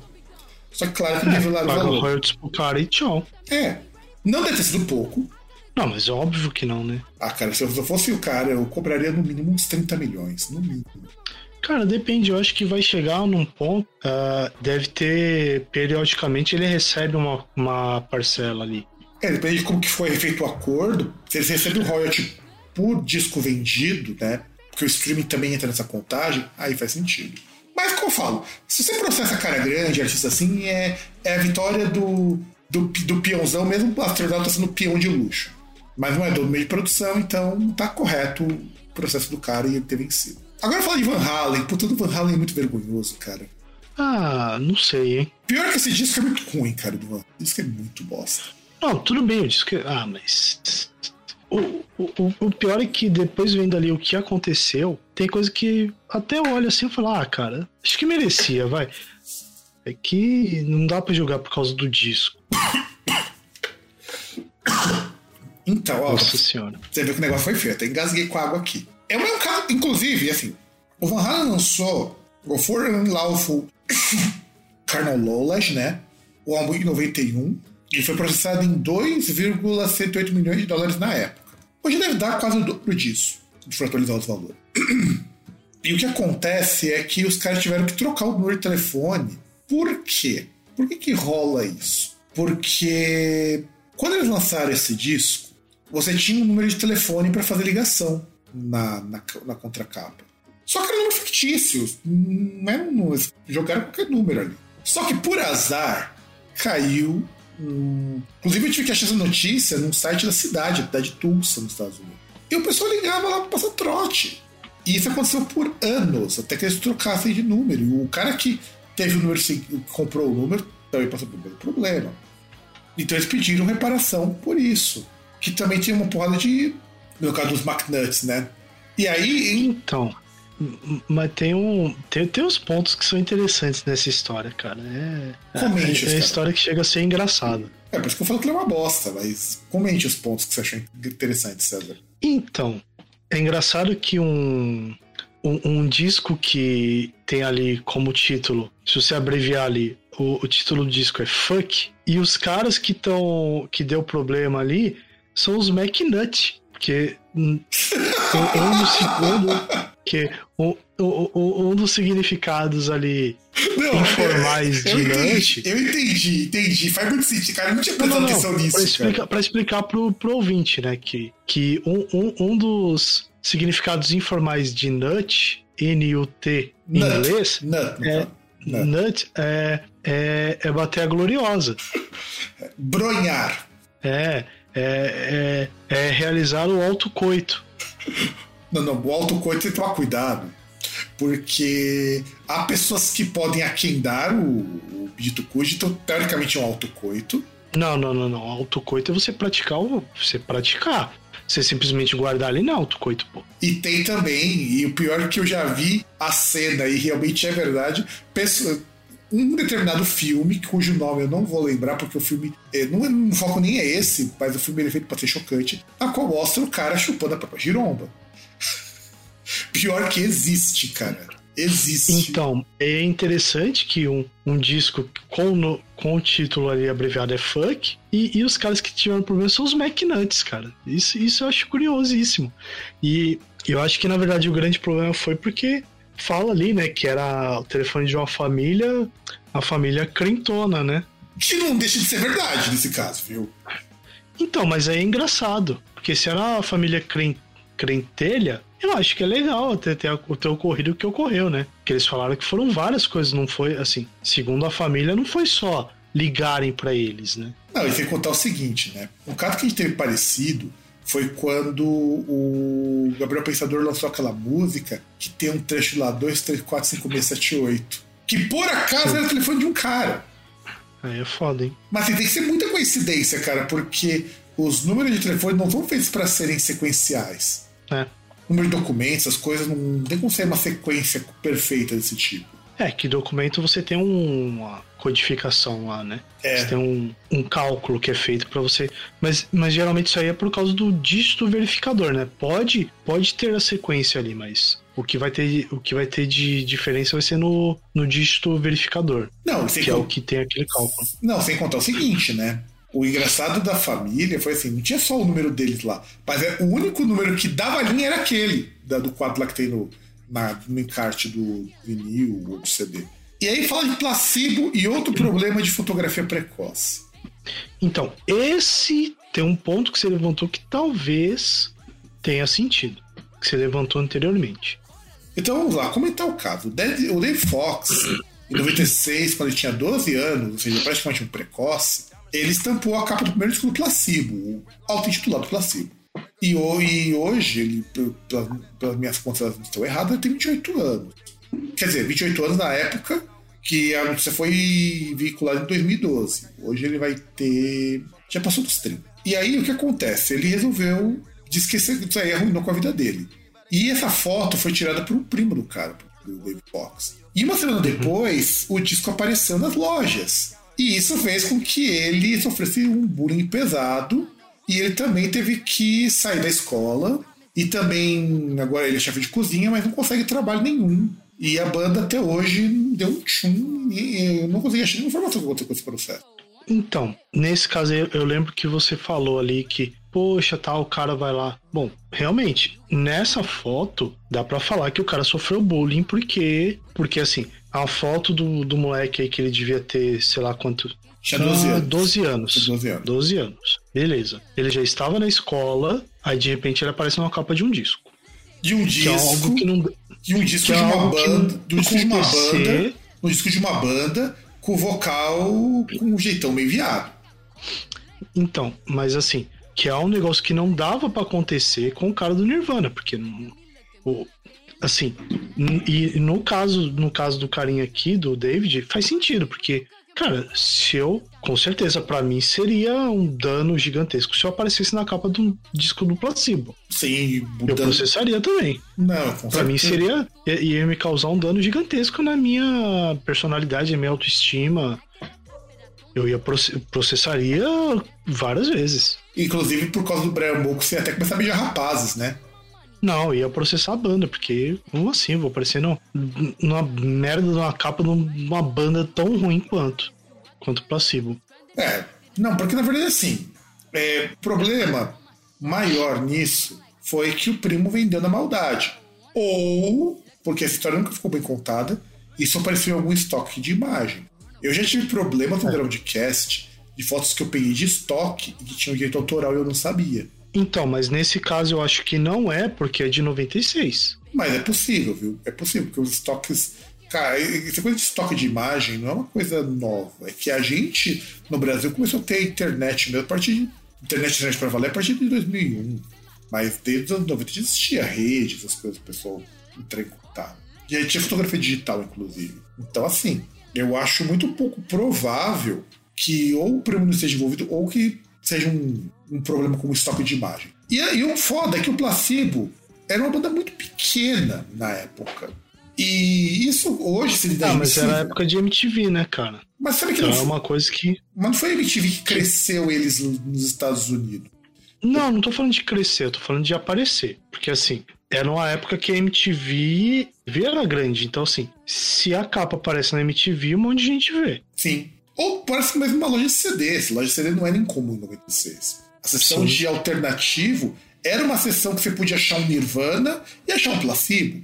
Só que claro que deve lá o valor. royalties pro cara e tchau. É. Não deve ter sido pouco. Não, mas é óbvio que não, né? Ah, cara, se eu se eu fosse o cara, eu cobraria no mínimo uns 30 milhões. No mínimo. Cara, depende, eu acho que vai chegar num ponto, ah, deve ter, periodicamente ele recebe uma, uma parcela ali. É, depende de como que foi feito o acordo. Se eles recebem o royalty por disco vendido, né? Porque o streaming também entra nessa contagem, aí faz sentido. Mas como eu falo, se você processa cara grande, artista assim, é, é a vitória do, do, do peãozão, mesmo o astronauta sendo peão de luxo. Mas não é do meio de produção, então tá correto o processo do cara e ele ter vencido. Agora falar de Van Halen, puta do Van Halen é muito vergonhoso, cara. Ah, não sei, hein? Pior que esse disco é muito ruim, cara, do Van. Esse disco é muito bosta. Não, tudo bem, eu disse que. Ah, mas. O, o, o pior é que depois vendo ali o que aconteceu, tem coisa que até eu olho assim e falo, ah, cara, acho que merecia, vai. É que não dá pra julgar por causa do disco. Então, ó, Nossa senhora. você vê que o negócio foi feio, até engasguei com água aqui. É o mesmo caso, inclusive, assim, o Van Halen lançou o For Unlawful Carnal Lowlash, né? O álbum em 91, e foi processado em 2,108 milhões de dólares na época. Hoje deve dar quase o dobro disso, for atualizar os valores. E o que acontece é que os caras tiveram que trocar o número de telefone. Por quê? Por que, que rola isso? Porque quando eles lançaram esse disco, você tinha um número de telefone para fazer ligação na, na, na contracapa. Só que era um número fictício. Não era um número. Jogaram qualquer número ali. Só que por azar, caiu. Um... Inclusive, eu tive que achar essa notícia num site da cidade, da de Tulsa, nos Estados Unidos. E o pessoal ligava lá para passar trote. E isso aconteceu por anos, até que eles trocassem de número. O cara que teve o número, comprou o número, também passou pelo mesmo problema. Então eles pediram reparação por isso. Que também tinha uma porrada de. No caso dos McNuts, né? E aí. Então. Mas tem um. Tem, tem uns pontos que são interessantes nessa história, cara. É, comente, é, é uma história que chega a ser engraçada. É, por isso que eu falo que ele é uma bosta, mas comente os pontos que você achou interessantes, César. Então, é engraçado que um, um, um, disco que tem ali como título, se você abreviar ali, o, o título do disco é Fuck, e os caras que estão. que deu problema ali são os McNut, porque um, um dos segundo, que um, um, um, dos significados ali não, informais de entendi, Eu entendi, entendi. Faz muito sentido, cara. Eu não tinha prestado atenção nisso. Pra explicar, pra explicar pro, pro ouvinte, né? Que, que um, um, um dos significados informais de nut, N-U-T em nut, inglês, nut, é, nut. nut é, é, é bater a gloriosa. Bronhar. É, é, é, é realizar o autocoito. Não, não, o autocoito tem que tomar cuidado. Porque há pessoas que podem aquendar o, o dito cujo, então teoricamente é um autocoito. Não, não, não, não. Autocoito é você praticar o. Você praticar. Você simplesmente guardar ali não é autocoito, pô. E tem também, e o pior é que eu já vi a cena, e realmente é verdade, pessoa, um determinado filme, cujo nome eu não vou lembrar, porque o filme. É, não, não foco nem é esse, mas o filme é feito pra ser chocante, a qual mostra o cara chupando a própria giromba. Pior que existe, cara. Existe. Então, é interessante que um, um disco com, no, com o título ali abreviado é Fuck, e, e os caras que tiveram problema são os McNuts, cara. Isso, isso eu acho curiosíssimo. E eu acho que, na verdade, o grande problema foi porque fala ali, né, que era o telefone de uma família, a família crentona, né? Que não deixa de ser verdade nesse caso, viu? Então, mas aí é engraçado, porque se era a família crentelha, eu acho que é legal até ter, ter ocorrido o que ocorreu, né? Que eles falaram que foram várias coisas, não foi assim. Segundo a família, não foi só ligarem para eles, né? Não, e tem que contar o seguinte, né? Um caso que a gente teve parecido foi quando o Gabriel Pensador lançou aquela música que tem um trecho lá, 2, 3, 4, 5, 6, 7, 8. Que por acaso era o telefone de um cara. Aí é foda, hein? Mas tem que ser muita coincidência, cara, porque os números de telefone não são feitos para serem sequenciais. É número de documentos, as coisas, não tem como ser uma sequência perfeita desse tipo. É, que documento você tem uma codificação lá, né? É. Você tem um, um cálculo que é feito para você. Mas, mas geralmente isso aí é por causa do dígito verificador, né? Pode, pode ter a sequência ali, mas o que vai ter, o que vai ter de diferença vai ser no, no dígito verificador. Não, que é o que tem aquele cálculo. Não, sem contar o seguinte, né? O engraçado da família foi assim, não tinha só o número deles lá, mas é, o único número que dava linha era aquele, da, do quadro lá que tem no, na, no encarte do vinil ou do CD. E aí fala de placebo e outro problema de fotografia precoce. Então, esse tem um ponto que você levantou que talvez tenha sentido, que você levantou anteriormente. Então vamos lá, comentar o caso. O Dave, o Dave Fox, em 96, quando ele tinha 12 anos, ou seja, praticamente um precoce, ele estampou a capa do primeiro disco do Placebo, o auto-intitulado Placebo. E, e hoje, ele, pelas minhas contas estão erradas, ele tem 28 anos. Quer dizer, 28 anos na época que a notícia foi veiculada em 2012. Hoje ele vai ter. Já passou dos 30. E aí o que acontece? Ele resolveu esquecer que isso aí arruinou com a vida dele. E essa foto foi tirada por um primo do cara, do David Fox. E uma semana depois, o disco apareceu nas lojas. E isso fez com que ele sofresse um bullying pesado e ele também teve que sair da escola e também agora ele é chefe de cozinha, mas não consegue trabalho nenhum. E a banda até hoje deu um tchum e eu não consegui achar nenhuma informação que aconteceu com esse processo. Então, nesse caso eu, lembro que você falou ali que poxa, tal, o cara vai lá. Bom, realmente, nessa foto, dá para falar que o cara sofreu bullying porque, porque assim, a foto do, do moleque aí que ele devia ter, sei lá quanto. Tinha 12 Ah, anos. 12 anos. 12 anos. 12 anos. Beleza. Ele já estava na escola, aí de repente ele aparece numa capa de um disco. De um Que é disco. algo que não. De um disco é de uma banda. De um disco de uma banda. Um disco de uma banda com vocal com um jeitão meio viado. Então, mas assim, que é um negócio que não dava pra acontecer com o cara do Nirvana, porque não, o, assim, e no caso, no caso do carinha aqui, do David, faz sentido, porque cara, se eu, com certeza pra mim seria um dano gigantesco se eu aparecesse na capa um disco do placebo. Sem Eu mudando. processaria também. Não, com Pra mim seria ia, me causar um dano gigantesco na minha personalidade, na minha autoestima. Eu ia proce- processaria várias vezes. Inclusive por causa do Brian Molko, você até começar a beijar rapazes, né? Não, ia processar a banda, porque como assim? Vou aparecer no- numa merda de uma capa de uma banda tão ruim quanto. Quanto Placebo. É, não, porque na verdade assim, é, problema maior nisso foi que o primo vendeu na maldade. Ou, porque essa história nunca ficou bem contada, isso apareceu em algum estoque de imagem. Eu já tive problemas no Groundcast de fotos que eu peguei de estoque e que tinham direito autoral e eu não sabia. Então, mas nesse caso eu acho que não é, porque é de 96. Mas é possível, viu? É possível, porque os estoques. Cara, essa coisa de estoque de imagem não é uma coisa nova. É que a gente, no Brasil, começou a ter internet mesmo a partir de. Internet, internet para valer a partir de 2001. Mas desde os anos 90 já existia rede, essas coisas, o pessoal entrar contato. E aí tinha fotografia digital, inclusive. Então, assim, eu acho muito pouco provável que ou o primo não esteja envolvido ou que seja um, um problema com o estoque de imagem. E aí o foda é que o Placebo era uma banda muito pequena na época. E isso hoje seria Ah, mas era a época de MTV, né, cara? Mas sabe que Então não, é uma coisa que. mas não foi a MTV que cresceu eles nos Estados Unidos. Não, não tô falando de crescer, eu tô falando de aparecer. Porque assim, era uma época que a MTV era grande. Então, assim, se a capa aparece na MTV, um monte de gente vê. Sim. Ou parece mesmo uma loja de CD. Essa loja de CD não era incomum em 96. A sessão Sim. de alternativo era uma sessão que você podia achar um Nirvana e achar um Placebo.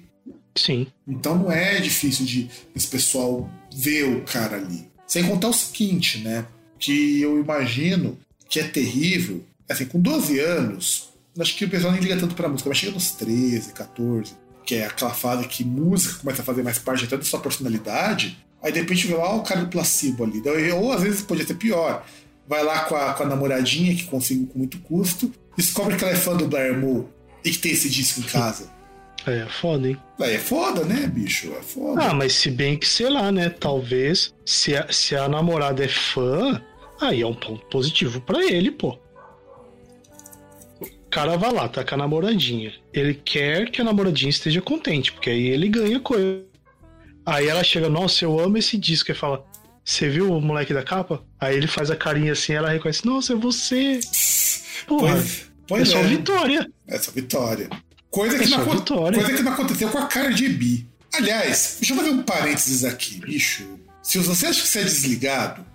Sim. Então não é difícil de esse pessoal ver o cara ali. Sem contar o seguinte, né? Que eu imagino que é terrível. Assim, com 12 anos, acho que o pessoal nem liga tanto pra música, mas chega nos 13, 14, que é aquela fase que música começa a fazer mais parte até da sua personalidade. Aí de repente vê lá o cara do placebo ali. Ou às vezes podia ser pior. Vai lá com a, com a namoradinha que conseguiu com muito custo, descobre que ela é fã do Blair Moore e que tem esse disco em casa. É foda, hein? É foda, né, bicho? É foda. Ah, mas se bem que, sei lá, né? Talvez, se a, se a namorada é fã, aí é um ponto positivo pra ele, pô. O cara vai lá, tá com a namoradinha. Ele quer que a namoradinha esteja contente, porque aí ele ganha coisa. Aí ela chega, nossa, eu amo esse disco. E fala, você viu o moleque da capa? Aí ele faz a carinha assim, ela reconhece, nossa, é você. Porra, Pois, é pois só é. vitória. Essa vitória. Coisa que, É não, só vitória. coisa que não aconteceu com a Cardi B. Aliás, deixa eu fazer um parênteses aqui, bicho. Se você acha que você é desligado,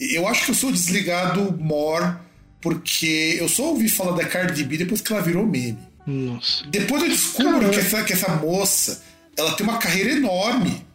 eu acho que eu sou desligado more porque eu só ouvi falar da Cardi B depois que ela virou meme. Nossa. Depois eu descubro que essa, que essa moça ela tem uma carreira enorme.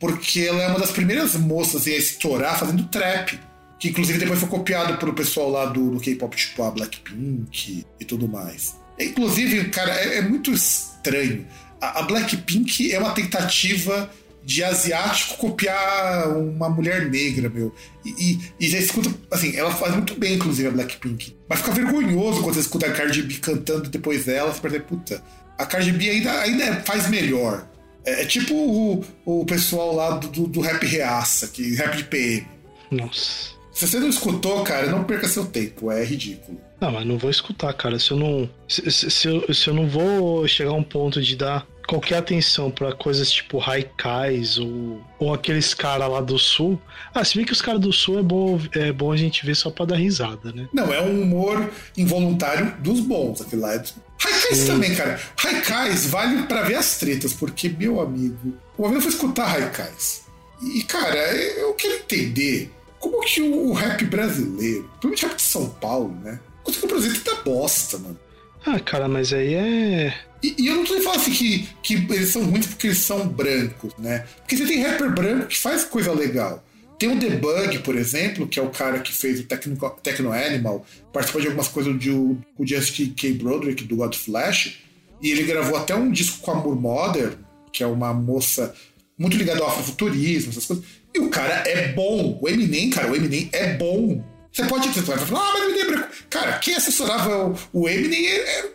Porque ela é uma das primeiras moças a estourar fazendo trap. Que inclusive depois foi copiado pelo pessoal lá do, do K-pop, tipo a Blackpink e tudo mais. Inclusive, cara, é, é muito estranho. A, a Blackpink é uma tentativa de asiático copiar uma mulher negra, meu. E, e, e já escuta, assim, ela faz muito bem, inclusive, a Blackpink. Mas fica vergonhoso quando você escuta a Cardi B cantando depois dela, você percebe, puta, a Cardi B ainda, ainda faz melhor. É, é tipo o, o pessoal lá do, do, rap reaça, que rap de PM. Nossa. Se você não escutou, cara, não perca seu tempo, é ridículo. Não, mas não vou escutar, cara. Se eu não. Se, se- se eu, se eu não vou chegar a um ponto de dar qualquer atenção pra coisas tipo Haikais ou, ou aqueles caras lá do sul. Ah, se bem que os caras do sul é bom, é bom a gente ver só pra dar risada, né? Não, é um humor involuntário dos bons, aquele lá. é dos- Haikais também, cara. Haikais vale pra ver as tretas, porque, meu amigo, vez eu fui escutar Haikais. E, cara, eu quero entender como que o, o rap brasileiro, principalmente o rap de São Paulo, né? música brasileira tá bosta, mano. Ah, cara, mas aí é. E, e eu não tô nem falando assim que, que eles são ruins porque eles são brancos, né? Porque você tem rapper branco que faz coisa legal. Tem o Debug, por exemplo, que é o cara que fez o Techno, Animal, participou de algumas coisas do, o Just K. Broderick, do God Flash, e ele gravou até um disco com a Moore Mother, que é uma moça muito ligada ao afrofuturismo, essas coisas. E o cara é bom. O Eminem, cara, o Eminem é bom. Você pode dizer, falar, ah, mas o Eminem é branco. Cara, quem assessorava o, o Eminem é, é.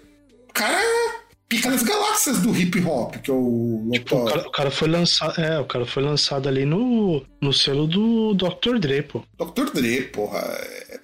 O cara é pica nas galáxias do hip hop, que é o tipo, o, cara, o cara, foi lançado. É, o cara foi lançado ali no, no selo do Dr. Dre, pô. Dr. Dre, porra. É...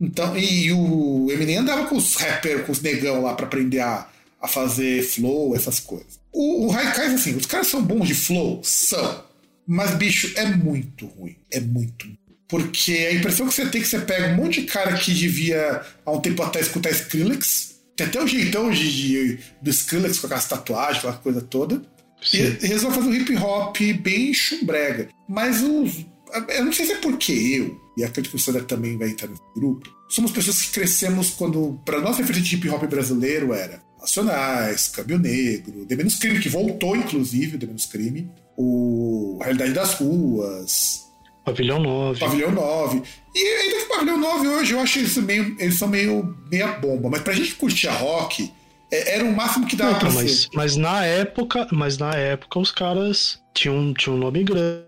Então, e o Eminem andava com os rappers, com os negão lá pra aprender a, a fazer flow, essas coisas. O, o Raikais, assim, os caras são bons de flow? São. Mas, bicho, é muito ruim. É muito. Porque a impressão que você tem é que você pega um monte de cara que devia, há um tempo atrás, escutar Skrillex. Tem até o jeitão de, de, do Skrillex com aquelas tatuagens, aquela coisa toda. Sim. E resolve fazer um hip hop bem chumbrega. Mas os. Eu não sei se é porque eu, e acredito que o Sandra também vai entrar nesse grupo, somos pessoas que crescemos quando. Para nós, referente de hip hop brasileiro era Nacionais, Câmbio Negro, The Menos Crime, que voltou, inclusive, The Menos Crime, o Realidade das Ruas. Pavilhão 9. Pavilhão 9. E ainda que o Pavilhão 9 hoje, eu acho eles meio. Eles são meio meia bomba. Mas pra gente curtir a rock, é, era o máximo que dava Não, mas, ser. mas na época, mas na época os caras tinham, tinham um nome grande.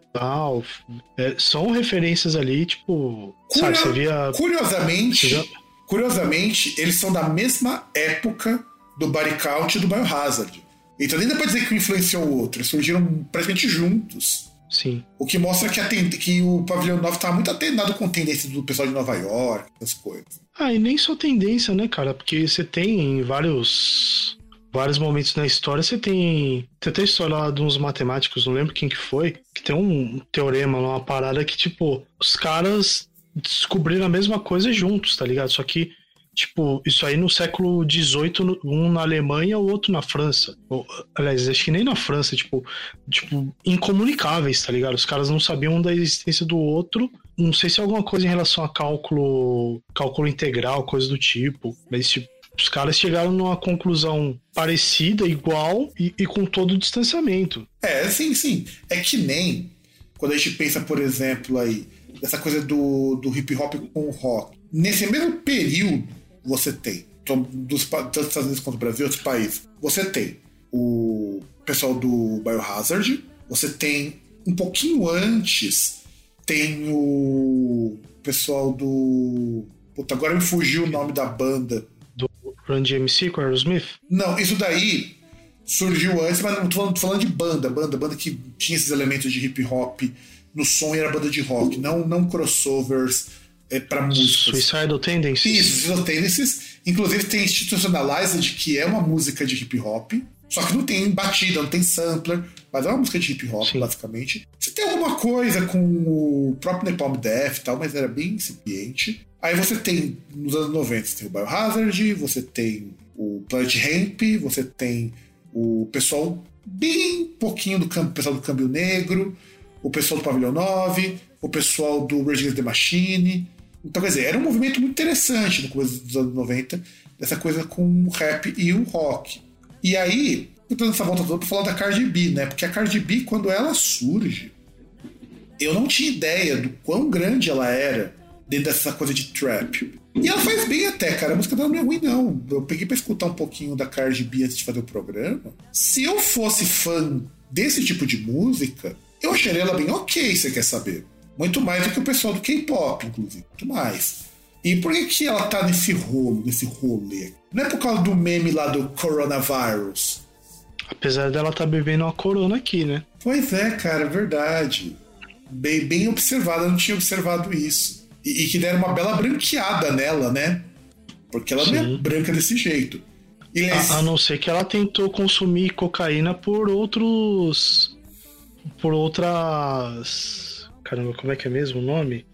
É, são referências ali, tipo. Curio, sabe, você via. Curiosamente, Você já- curiosamente, eles são da mesma época do Body Count e do Biohazard. Então nem dá pra dizer que um influenciou o outro, eles surgiram praticamente juntos. Sim. O que mostra que, a que o Pavilhão 9 estava muito atenado com tendências do pessoal de Nova York, essas coisas. Ah, e nem só tendência, né, cara? Porque você tem em vários vários momentos na história, você tem tem até a história lá de uns matemáticos, não lembro quem que foi, que tem um teorema lá, uma parada que tipo, os caras descobriram a mesma coisa juntos, tá ligado? Só que tipo, isso aí no século XVIII, um na Alemanha, o outro na França. Ou, aliás, acho que nem na França, tipo, tipo, incomunicáveis, tá ligado? Os caras não sabiam da existência do outro. Não sei se é alguma coisa em relação a cálculo, cálculo integral, coisa do tipo. Mas, tipo, os caras chegaram numa conclusão parecida, igual e, e com todo o distanciamento. É, sim, sim. É que nem quando a gente pensa, por exemplo, aí, dessa coisa do, do hip hop com rock. Nesse mesmo período, você tem, então, dos, tanto dos Estados Unidos quanto do Brasil, outros países, você tem o pessoal do Biohazard, você tem um pouquinho antes, tem o pessoal do. Puta, agora me fugiu o nome da banda. Do Run DMC com Aerosmith. Não, isso daí surgiu antes, mas não tô falando, tô falando de banda, banda, banda que tinha esses elementos de hip hop no som e era banda de rock, não, não crossovers é, para músicas. Suicidal Tendencies. Isso, Suicidal Tendencies. Inclusive tem Institutionalized, que é uma música de hip hop, só que não tem batida, não tem sampler, mas é uma música de hip hop, Sim. basicamente. Você tem alguma coisa com o próprio Napalm Death e tal, mas era bem incipiente. Aí você tem, nos anos 90, você tem o Biohazard, você tem o Planet Hemp, você tem o pessoal bem pouquinho do campo, pessoal do Câmbio Negro, o pessoal do Pavilhão 9, o pessoal do Rage Against the Machine. Então, quer dizer, era um movimento muito interessante no começo dos anos 90, dessa coisa com o rap e o rock. E aí, eu tô dando essa volta toda pra falar da Cardi B, né? Porque a Cardi B, quando ela surge, eu não tinha ideia do quão grande ela era dentro dessa coisa de trap. E ela faz bem até, cara. A música dela não é ruim, não. Eu peguei pra escutar um pouquinho da Cardi B antes de fazer o programa. Se eu fosse fã desse tipo de música, eu acharia ela bem ok, você quer saber. Muito mais do que o pessoal do K-pop, inclusive. Muito mais. E por que, que ela tá nesse rolo, nesse rolê? Não é por causa do meme lá do coronavírus. Apesar dela estar bebendo uma corona aqui, né? Pois é, cara, verdade. Bem, bem observado, eu não tinha observado isso. E, e que deram uma bela branqueada nela, né? Porque ela não é Sim. branca desse jeito. A, a não ser que ela tentou consumir cocaína por outros. Por outras. Caramba, como é que é mesmo o nome?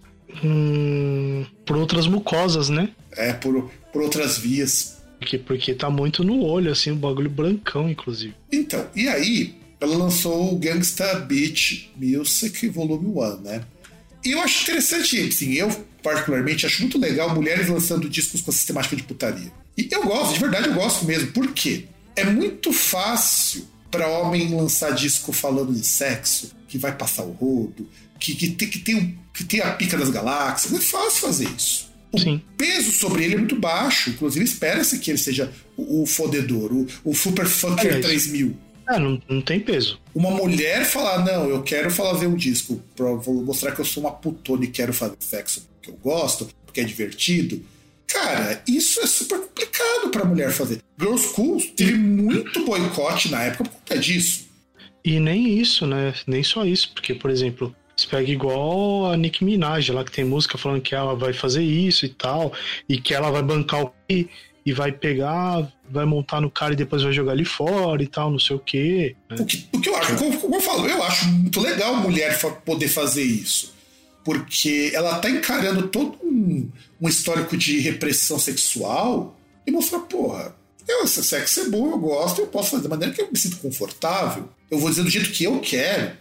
Hum, por outras mucosas, né? é por, por outras vias. Porque, porque tá muito no olho, assim, o bagulho brancão, inclusive. Então, e aí, ela lançou o Gangsta Beach Music Volume 1, né? E eu acho interessante, assim, eu particularmente acho muito legal mulheres lançando discos com a sistemática de putaria. E eu gosto, de verdade eu gosto mesmo. Por quê? É muito fácil para homem lançar disco falando de sexo, que vai passar o rodo, que, que, tem, que, tem, que tem a pica das galáxias. Não é fácil fazer isso. O Sim. peso sobre ele é muito baixo. Inclusive, espera-se que ele seja o, o fodedor, o, o Super Fucker Aliás. 3000. É, não, não tem peso. Uma mulher falar, não, eu quero fazer um disco pra vou mostrar que eu sou uma putona e quero fazer sexo que eu gosto, porque é divertido. Cara, isso é super complicado pra mulher fazer. Girls School teve muito boicote na época por conta disso. E nem isso, né? Nem só isso, porque, por exemplo, você pega igual a Nicki Minaj, lá que tem música falando que ela vai fazer isso e tal, e que ela vai bancar o e, e vai pegar, vai montar no cara e depois vai jogar ele fora e tal, não sei o quê. né? O que, o que eu acho, como, como eu falo, eu acho muito legal mulher poder fazer isso. Porque ela tá encarando todo um, um histórico de repressão sexual e mostrar, porra, eu, esse sexo é bom, eu gosto, eu posso fazer da maneira que eu me sinto confortável. Eu vou dizer do jeito que eu quero.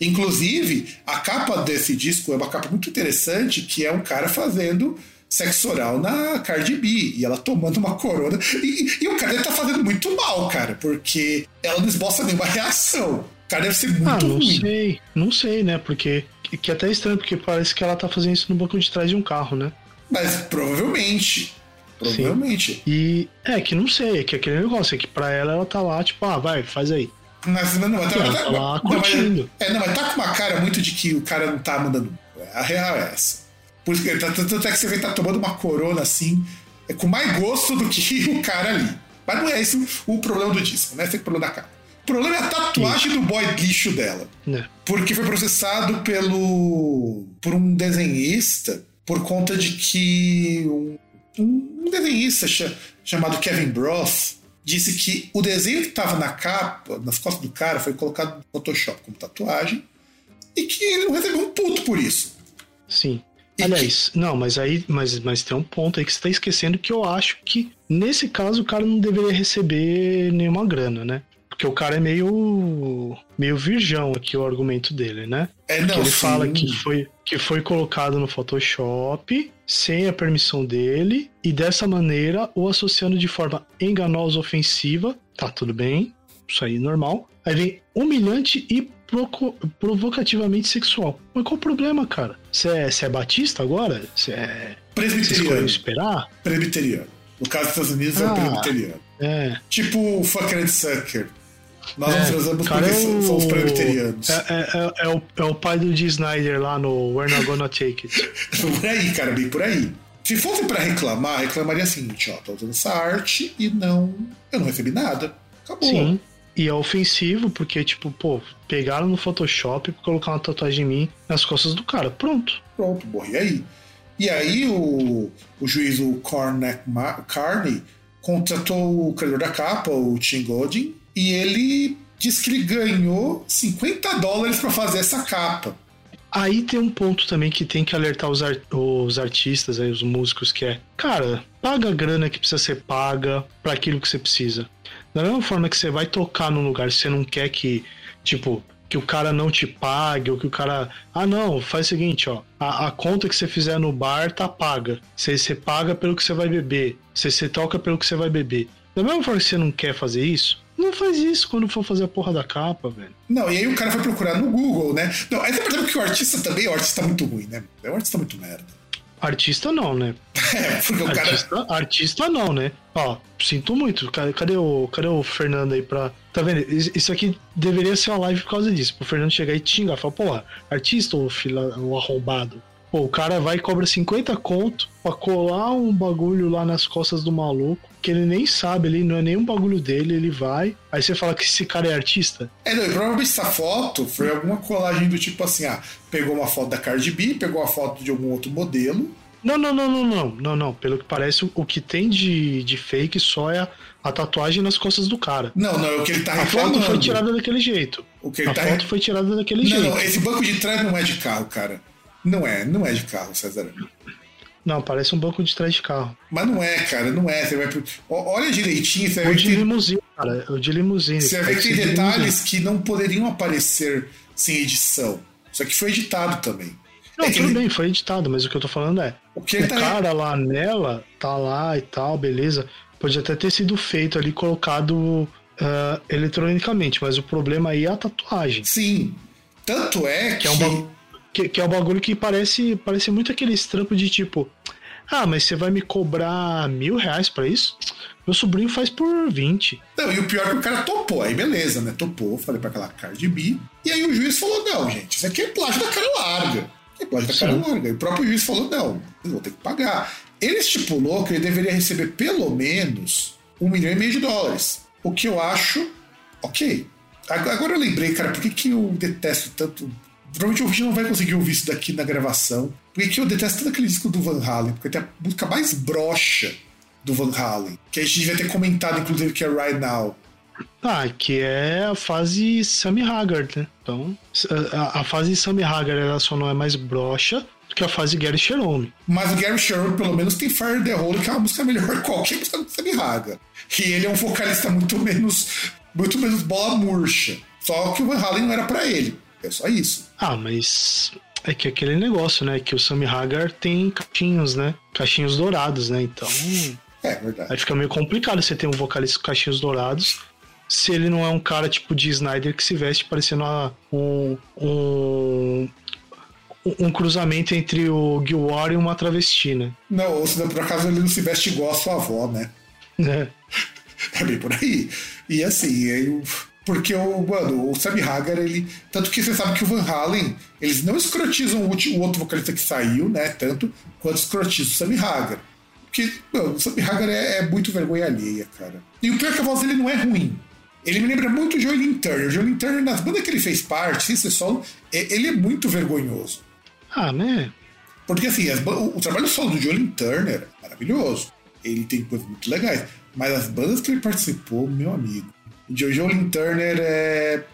Inclusive, a capa desse disco é uma capa muito interessante, que é um cara fazendo sexo oral na Cardi B, e ela tomando uma corona. E, e o cara deve tá fazendo muito mal, cara, porque ela não esboça nenhuma reação. O cara deve ser muito Ah, não ruim. sei, não sei, né? Porque. Que que é até estranho, porque parece que ela tá fazendo isso no banco de trás de um carro, né? Mas provavelmente. Provavelmente. E é que não sei, é que aquele negócio, é que pra ela ela tá lá, tipo, ah, vai, faz aí. Mas não, mas, tá, tá lá não, mas- é, não, mas tá com uma cara muito de que o cara não tá mandando. A real é essa. Por tá- tanto é que você vê que tá tomando uma corona assim, é com mais gosto do que o cara ali. Mas não é esse o, problema do disco, né? Esse é o problema da capa. O problema é a tatuagem do boy lixo dela. Né? Porque foi processado pelo por um desenhista por conta de que um, um desenhista cha- chamado Kevin Broth disse que o desenho que estava na capa, nas costas do cara, foi colocado no Photoshop como tatuagem e que ele não recebeu um puto por isso. Sim. E Aliás, não, mas aí, mas, mas tem um ponto aí que você tá esquecendo que eu acho que nesse caso o cara não deveria receber nenhuma grana, né? Porque o cara é meio meio virgão aqui o argumento dele, né? É, Que não, ele sim. fala que foi, que foi colocado no Photoshop sem a permissão dele e dessa maneira o associando de forma enganosa, ofensiva. Tá tudo bem, isso aí é normal. Aí vem humilhante e provocativamente sexual. Mas qual o problema, cara? Você é, é batista agora? Você é. Presbiteriano. esperar? Presbiteriano. No caso dos Estados Unidos é Ah. o presbiteriano. É. Tipo o fucker and sucker. Nós é, transamos cara, porque é o- somos presbiterianos. É, é, é, é o, é o pai do Dee Snyder lá no We're Not Gonna Take It. Por aí, cara, bem por aí. Se fosse pra reclamar, reclamaria seguinte, ó, tô usando essa arte e não. Eu não recebi nada. Acabou. Sim. E é ofensivo porque, tipo, pô, pegaram no Photoshop pra colocar uma tatuagem em mim nas costas do cara. Pronto. Pronto, morri aí. E aí o, o juiz, o Cormac Ma- Carney, contratou o criador da capa, o Tim Godin, e ele disse que ele ganhou 50 dólares pra fazer essa capa. Aí tem um ponto também que tem que alertar os, ar- os artistas, aí, os músicos, que é, cara, paga a grana que precisa ser paga pra aquilo que você precisa. Da mesma forma que você vai tocar num lugar, você não quer que, tipo, que o cara não te pague, ou que o cara. Ah, não, faz o seguinte, ó. A, a conta que você fizer no bar tá paga. Você, você paga pelo que você vai beber. Você, você toca pelo que você vai beber. Da mesma forma que você não quer fazer isso, não faz isso quando for fazer a porra da capa, velho. Não, e aí o cara foi procurar no Google, né? Não, aí você percebe que o artista também é um artista muito ruim, né? É um artista muito merda. Artista não, né? É, porque o cara. Artista, artista não, né? Ó, sinto muito. Cadê, o, cadê o Fernando aí pra. Tá vendo? Is- Isso aqui deveria ser uma live por causa disso. Pro Fernando chegar e te xingar. Falar, porra, artista ou fila, o arrombado. Pô, o cara vai e cobra 50 conto pra colar um bagulho lá nas costas do maluco, que ele nem sabe, ele não é nem um bagulho dele, ele vai. Aí você fala que esse cara é artista? É, não, e provavelmente essa foto foi alguma colagem do tipo assim, ah, pegou uma foto da Cardi B, pegou uma foto de algum outro modelo. Não, não, não, não, não, não, não. Pelo que parece, o- que tem de, de fake só é a, a tatuagem nas costas do cara. Não, não, é o que ele tá A reclamando. foto foi tirada daquele jeito. O que ele A tá foto foi tirada daquele Não, jeito. não, esse banco de trás não é de carro, cara. Não é, não é de carro, César. Não, parece um banco de trás de carro. Mas não é, cara, não é. Você vai pro- Olha direitinho, você vai O de tem, limusine, cara. O de limusine. você vai ver Pode que tem detalhes que não poderiam aparecer sem edição. Só que foi editado também. Não, É tudo ele- bem, foi editado, mas o que eu tô falando é. O que O tá. cara lá nela, tá lá e tal, beleza. Pode até ter sido feito ali, colocado ah, eletronicamente, mas o problema aí é a tatuagem. Sim. Tanto é que. Que é um bagulho que, que é um bagulho que parece, parece muito aquele trampo de tipo. Ah, mas você vai me cobrar mil reais pra isso? Meu sobrinho faz por 20. Não, e o pior é que o cara topou. Aí beleza, né? Topou, falei pra aquela Cardi B. E aí o juiz falou: não, gente, isso aqui é plágio da cara larga. É plágio da cara Sim. larga. E o próprio juiz falou: não, eu vou ter que pagar. Ele estipulou que ele deveria receber pelo menos um milhão e meio de dólares. O que eu acho ok. Ag- Agora eu lembrei, cara, por que, que eu detesto tanto. Provavelmente o ouvinte não vai conseguir ouvir isso daqui na gravação. Por que, que eu detesto tanto aquele disco do Van Halen? Porque tem a música mais broxa do Van Halen. Que a gente devia ter comentado, inclusive, que é Right Now. Ah, que é a fase Sammy Haggard, né? Então, a, a fase Sammy Haggard ela só não é mais broxa do que a fase Gary Cherome. Mas o Gary Sherwood, pelo menos, tem Fire the Hole, que é uma música melhor que qualquer música do Sammy Hagar. E ele é um vocalista muito menos, muito menos bola murcha. Só que o Van Halen não era pra ele. É só isso. Ah, mas é que aquele negócio, né? Que o Sammy Hagar tem caixinhos, né? Caixinhos dourados, né? Então, É verdade. aí fica meio complicado você ter um vocalista com caixinhos dourados se ele não é um cara tipo de Snyder que se veste parecendo uma- um, um, um cruzamento entre o Gilwar e uma travesti, né? Não, ou se por acaso ele não se veste igual a sua avó, né? É. É bem por aí. E assim, eu, porque o, mano, o Sammy Hagar, ele. Tanto que você sabe que o Van Halen, eles não escrotizam o, o outro vocalista que saiu, né? Tanto quanto escrotizam o Sammy Hagar. Porque, mano, o Sammy Hagar é, é muito vergonha alheia, cara. E o pior é que a voz dele não é ruim. Ele me lembra muito o Joelin Turner. O Joelin Turner, nas bandas que ele fez parte, sem ser solo, é- ele é muito vergonhoso. Ah, né? Porque assim, as o, o trabalho solo do Jolin Turner é maravilhoso. Ele tem coisas muito legais. Mas as bandas que ele participou, meu amigo. O Jo- Jolin Turner é.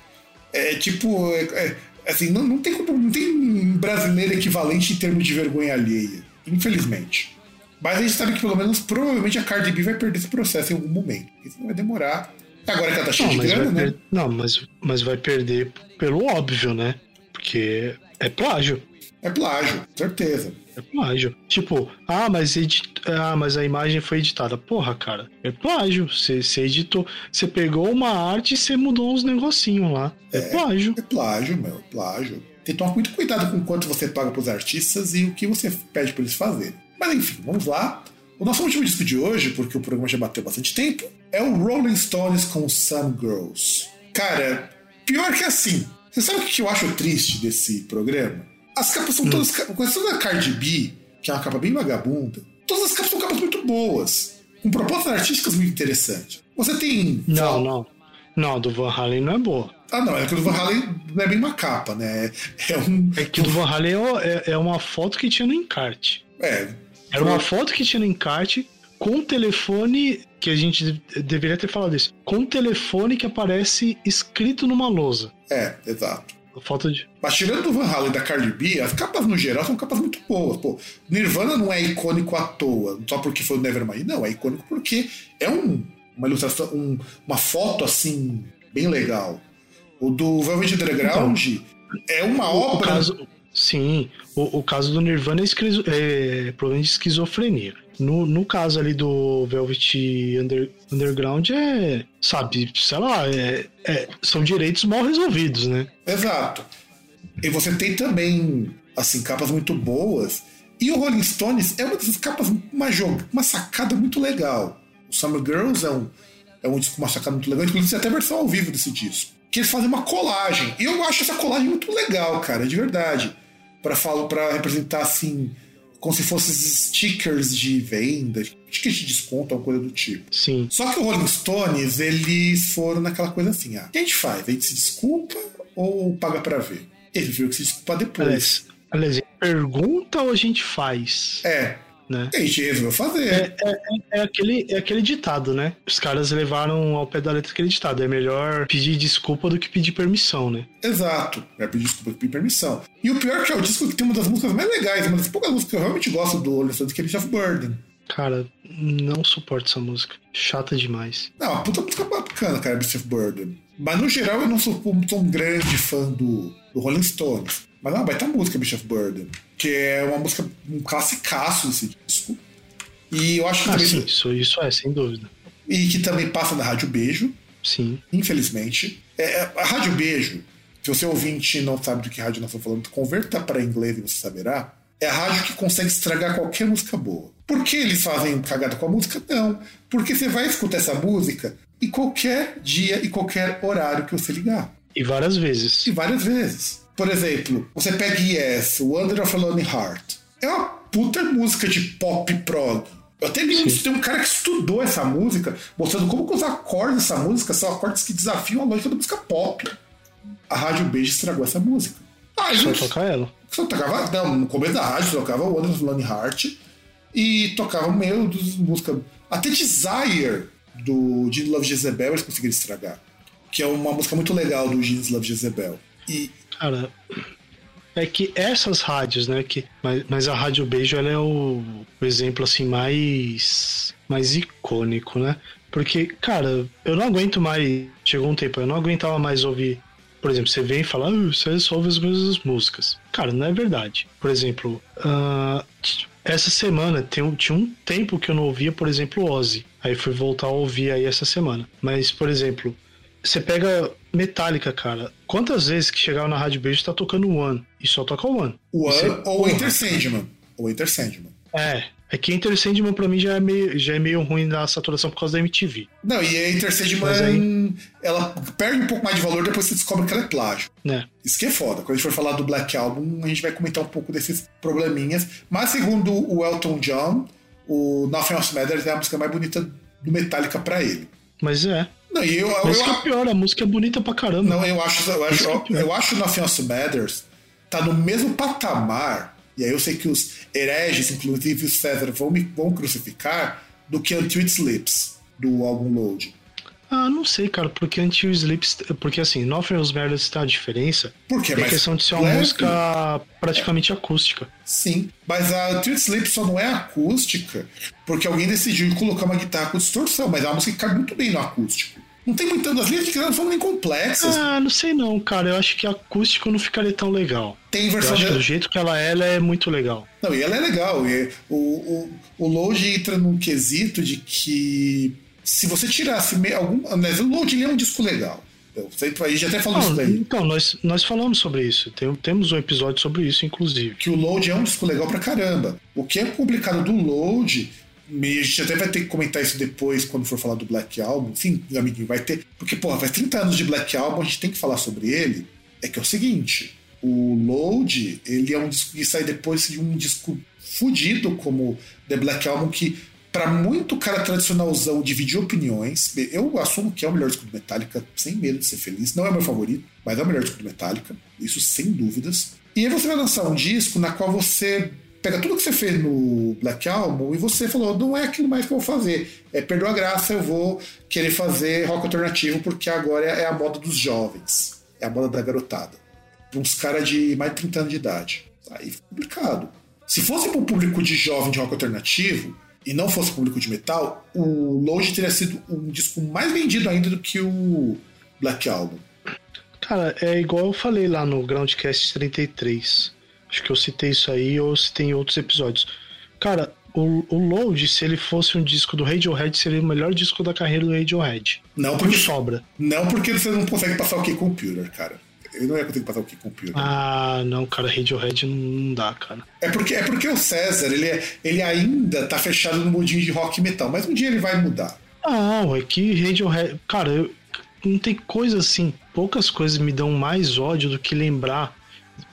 É tipo. é- é- assim, não, não, tem, não tem um brasileiro equivalente em termos de vergonha alheia. Infelizmente. Mas a gente sabe que pelo menos provavelmente a Cardi B vai perder esse processo em algum momento. Isso vai demorar. Agora que ela tá cheia Não, de grana, né? per- não mas, mas vai perder pelo óbvio, né? Porque é plágio. É plágio, certeza. É plágio. Tipo, ah, mas, edi... ah, mas a imagem foi editada. Porra, cara, é plágio. Você, editou. Você pegou uma arte e você mudou uns negocinhos lá. É, plágio. É plágio, meu, é plágio. Tem que tomar muito cuidado com quanto você paga pros artistas e o que você pede pra eles fazerem. Mas enfim, vamos lá. O nosso último disco de hoje, porque o programa já bateu bastante tempo, é o Rolling Stones com Some Girls. Cara, pior que assim. Você sabe o que eu acho triste desse programa? As capas são todas. Com exceção da Cardi B, que é uma capa bem vagabunda, todas as capas são capas muito boas, com propostas artísticas muito interessantes. Você tem. Não, não. Não, do Van Halen não é boa. Ah, não, é que o do Van Halen não é bem uma capa, né? É um. É que o do Van Halen é, é- é uma foto que tinha no encarte. É. Era uma foto que tinha no encarte com um telefone, que a gente de- deveria ter falado isso, com um telefone que aparece escrito numa lousa. É, exato. A foto de. Mas tirando do Van Halen e da Cardi B, as capas no geral são capas muito boas. Pô, Nirvana não é icônico à toa, só porque foi o Nevermind. Não, é icônico porque é um, uma ilustração, um- uma foto assim, bem legal. O do Velvet Underground é uma O, o obra. caso, sim, o, o caso do Nirvana é, esquizo, é problema de esquizofrenia. No, no caso ali do Velvet Under- Underground é, sabe, sei lá, é- é- são direitos mal resolvidos, né? Exato. E você tem também, assim, capas muito boas. E o Rolling Stones é uma dessas capas, uma, uma sacada muito legal. O Summer Girls é um, é um disco uma sacada muito legal. Inclusive, tem até versão ao vivo desse disco. Que eles fazem uma colagem. E eu acho essa colagem muito legal, cara, de verdade. Pra, falar, pra representar, assim, como se fossem stickers de venda, stickers de desconto, alguma coisa do tipo. Sim. Só que o Rolling Stones, eles foram naquela coisa assim: ah, o que a gente faz? A gente se desculpa ou paga pra ver? Eles viram que se desculpar depois. Aliás, aliás, pergunta ou a gente faz? É, Né? a gente resolveu fazer. É, é, é, aquele, é aquele ditado, né? Os caras levaram ao pé da letra aquele ditado. É melhor pedir desculpa do que pedir permissão, né? Exato. É pedir desculpa, pedir permissão. E o pior é que é o disco que tem uma das músicas mais legais, uma das poucas músicas que eu realmente gosto do Rolling Stones, que é of Burden. Cara, não suporto essa música. Chata demais. Não, uma puta música bacana, cara, Beast of Burden. Mas no geral eu não sou, um grande fã do, do Rolling Stones. Mas é uma baita música, Beast of Burden. Que é uma música, um classicaço desse disco. E eu acho que Ah, também. sim, isso, isso é, sem dúvida. E que também passa na Rádio Beijo, Sim. infelizmente. É, é, a Rádio Beijo, se você ouvinte não sabe do que rádio nós estamos falando, converta para inglês e você saberá. É a rádio que consegue estragar qualquer música boa. Por que eles fazem cagada com a música? Não. Porque você vai escutar essa música em qualquer dia e qualquer horário que você ligar. E várias vezes. E várias vezes. Por exemplo, você pega Yes, Wonder of a Lonely Heart. É uma puta música de pop prog. Eu até um, tem um cara que estudou essa música, mostrando como que os acordes dessa música são acordes que desafiam a lógica da música pop. A Rádio Beijo estragou essa música. Ah, Só gente, tocar ela. só tocava, não, no começo da rádio tocava Wonder of a Lonely Heart e tocava meio dos música até Desire do Gene Love Jezebel eles conseguiram estragar, que é uma música muito legal do Gene Love Jezebel. E Cara, é que essas rádios, né? Que, mas, mas a Rádio Beijo ela é o, o exemplo assim mais mais icônico, né? Porque, cara, eu não aguento mais. Chegou um tempo, eu não aguentava mais ouvir. Por exemplo, você vem e fala, ah, você só ouve as mesmas músicas. Cara, não é verdade. Por exemplo, ah, essa semana tem, tinha um tempo que eu não ouvia, por exemplo, Ozzy. Aí fui voltar a ouvir aí essa semana. Mas, por exemplo, você pega Metallica, cara. Quantas vezes que chegava na Rádio Beijo tá tocando One e só toca One? o Você- One ou porra. Enter Sandman. Ou Enter Sandman. É. É que Enter Sandman pra mim já é meio, já é meio ruim na saturação por causa da MTV, Não, e a Enter Sandman, aí- ela perde um pouco mais de valor depois que você descobre que ela é plágio. né? Isso que é foda. Quando a gente for falar do Black Album, a gente vai comentar um pouco desses probleminhas. Mas segundo o Elton John, o Nothing Else Matters é a música mais bonita do Metallica pra ele. Mas é. Não, e eu, eu, Mas que é eu, pior, a música é bonita pra caramba. não, eu acho, eu acho, que é eu, eu acho o Nothing Else Matters tá no mesmo patamar, e aí eu sei que os hereges, inclusive o César, vão me vão crucificar, do que Until It Slips, do álbum Load. Ah, não sei, cara, porque Until Sleeps. Porque assim, Nothing Else Matters tá a diferença. Por quê? É Mas questão de ser uma música praticamente acústica. Sim, mas a Until It Slips só não é acústica porque alguém decidiu colocar uma guitarra com distorção, mas é uma música que cabe muito bem no acústico. Não tem muito. As linhas de guitarra não são nem complexas. Ah, não sei não, cara. Eu acho que acústico não ficaria tão legal. Tem Eu versão acho que do jeito que ela é, ela é muito legal. Não, e ela é legal. E o, o, o Load entra num quesito de que se você tirasse me- algum. Mas o Load é um disco legal. Eu sei, a gente até falou isso daí. então, nós, nós falamos sobre isso. Tem- temos um episódio sobre isso, inclusive. que o Load é um disco legal pra caramba. O que é complicado do Load, e a gente até vai ter que comentar isso depois quando for falar do Black Album. Sim, amiguinho, vai ter. Porque, porra, faz 30 anos de Black Album, a gente tem que falar sobre ele. É que é o seguinte: o Load, ele é um disco que sai depois de um disco fudido como The Black Album, que. Pra muito cara tradicionalzão dividir opiniões, eu assumo que é o melhor disco do Metallica, sem medo de ser feliz. Não é meu favorito, mas é o melhor disco do Metallica, isso sem dúvidas. E aí você vai lançar um disco na qual você pega tudo que você fez no Black Album e você falou, não é aquilo mais que eu vou fazer. É, perdeu a graça, eu vou querer fazer rock alternativo porque agora é a moda dos jovens. É a moda da garotada. Uns caras de mais de 30 anos de idade. Aí fica complicado. Se fosse para um público de jovem de rock alternativo e não fosse público de metal, o Load teria sido um disco mais vendido ainda do que o Black Album. Cara, é igual eu falei lá no Groundcast 33. Acho que eu citei isso aí ou citei em outros episódios. Cara, o, o Load, se ele fosse um disco do Radiohead, seria o melhor disco da carreira do Radiohead. Não Por porque, sobra. não porque você não consegue passar o K-Computer, cara. Eu não ia conseguir passar o K-Computer. Ah, não, cara, Radiohead não, não dá, cara. É porque, é porque o César, ele, é- ele ainda tá fechado no mundinho de rock e metal, mas um dia ele vai mudar. Não, é que Radiohead. Cara, eu, não tem coisa assim. Poucas coisas me dão mais ódio do que lembrar.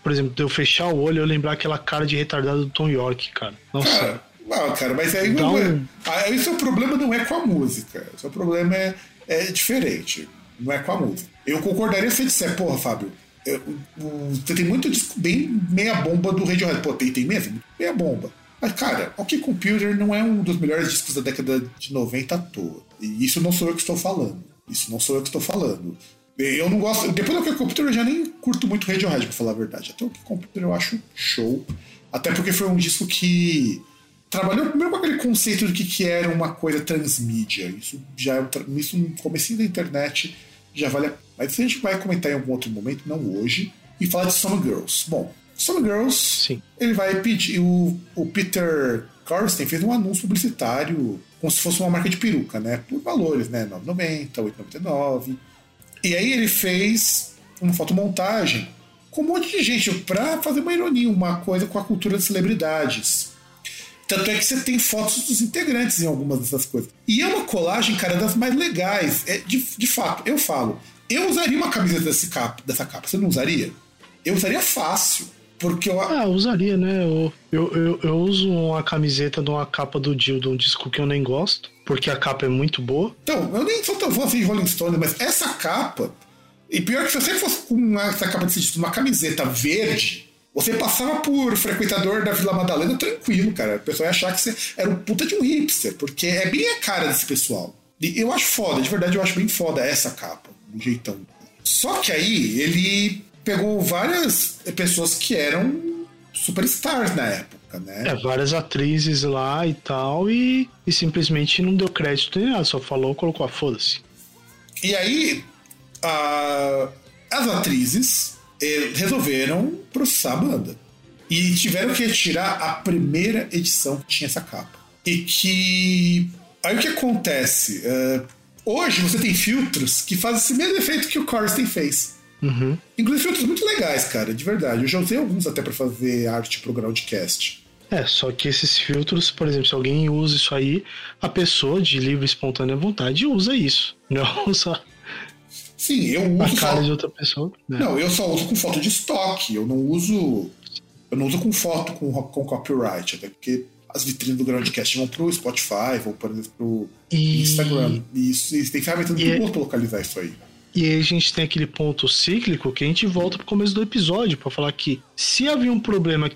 Por exemplo, de eu fechar o olho e eu lembrar aquela cara de retardado do Tom York, cara. Nossa. Cara, não, cara, mas aí Dá não é, ah, aí o seu problema não é com a música. O seu problema é, é diferente. Não é com a música. Eu concordaria se você disser, porra, Fábio, eu- o- você tem muito disco bem meia bomba do Radiohead. Pô, tem, tem mesmo? Meia bomba. Mas, cara, OK Computer não é um dos melhores discos da década de 90 à toa. E isso não sou eu que estou falando. Isso não sou eu que estou falando. Eu não gosto. Depois do OK Computer eu já nem curto muito Radiohead, pra falar a verdade. Até o OK Computer eu acho show. Até porque foi um disco que trabalhou primeiro com aquele conceito de que, que era uma coisa transmídia. Isso já é um isso no comecinho da internet já vale a... Mas isso a gente vai comentar em algum outro momento, não hoje. E falar de Some Girls. Bom, Some Girls, Sim. ele vai pedir. O, o Peter Corsten fez um anúncio publicitário como se fosse uma marca de peruca, né? Por valores, né? 9,90, 8,99. E aí ele fez uma fotomontagem com um monte de gente pra fazer uma ironia, uma coisa com a cultura de celebridades. Tanto é que você tem fotos dos integrantes em algumas dessas coisas. E é uma colagem, cara, das mais legais. É, de, de fato, eu falo, eu usaria uma camiseta desse capa, dessa capa. Você não usaria? Eu usaria fácil. Porque eu. Ah, usaria, né? Eu, eu, eu, eu uso uma camiseta de uma capa do Dio de um disco que eu nem gosto, porque a capa é muito boa. Então, eu nem sou tão fã assim de Rolling Stone, mas essa capa. E pior que se você fosse com essa capa desse disco, uma camiseta verde, você passava por frequentador da Vila Madalena tranquilo, cara. O pessoal ia achar que você era um puta de um hipster, porque é bem a cara desse pessoal. E eu acho foda, de verdade eu acho bem foda essa capa, um jeitão. Só que aí ele pegou várias pessoas que eram superstars na época, né? É, várias atrizes lá e tal, e, e simplesmente não deu crédito nem nada, só falou, colocou a foda-se. E aí, a- as atrizes eh, resolveram processar a banda. E tiveram que retirar a primeira edição que tinha essa capa. E que. Aí o que acontece? Eh, hoje você tem filtros que fazem esse mesmo efeito que o Corsten fez. Uhum. Inclusive filtros muito legais, cara, de verdade. Eu já usei alguns até pra fazer arte pro Groundcast. É, só que esses filtros, por exemplo, se alguém usa isso aí, a pessoa de livre e espontânea vontade usa isso. Não usa Sim, eu a uso. cara Só... de outra pessoa. né? Não, eu só uso com foto de estoque. Eu não uso. Eu não uso com foto com, com copyright, até porque as vitrines do Groundcast vão pro Spotify, vão, por exemplo, pro E- Instagram. E isso, e tem ferramentas muito E- é pra localizar isso aí. E aí a gente tem aquele ponto cíclico que a gente volta pro começo do episódio pra falar que se havia um problema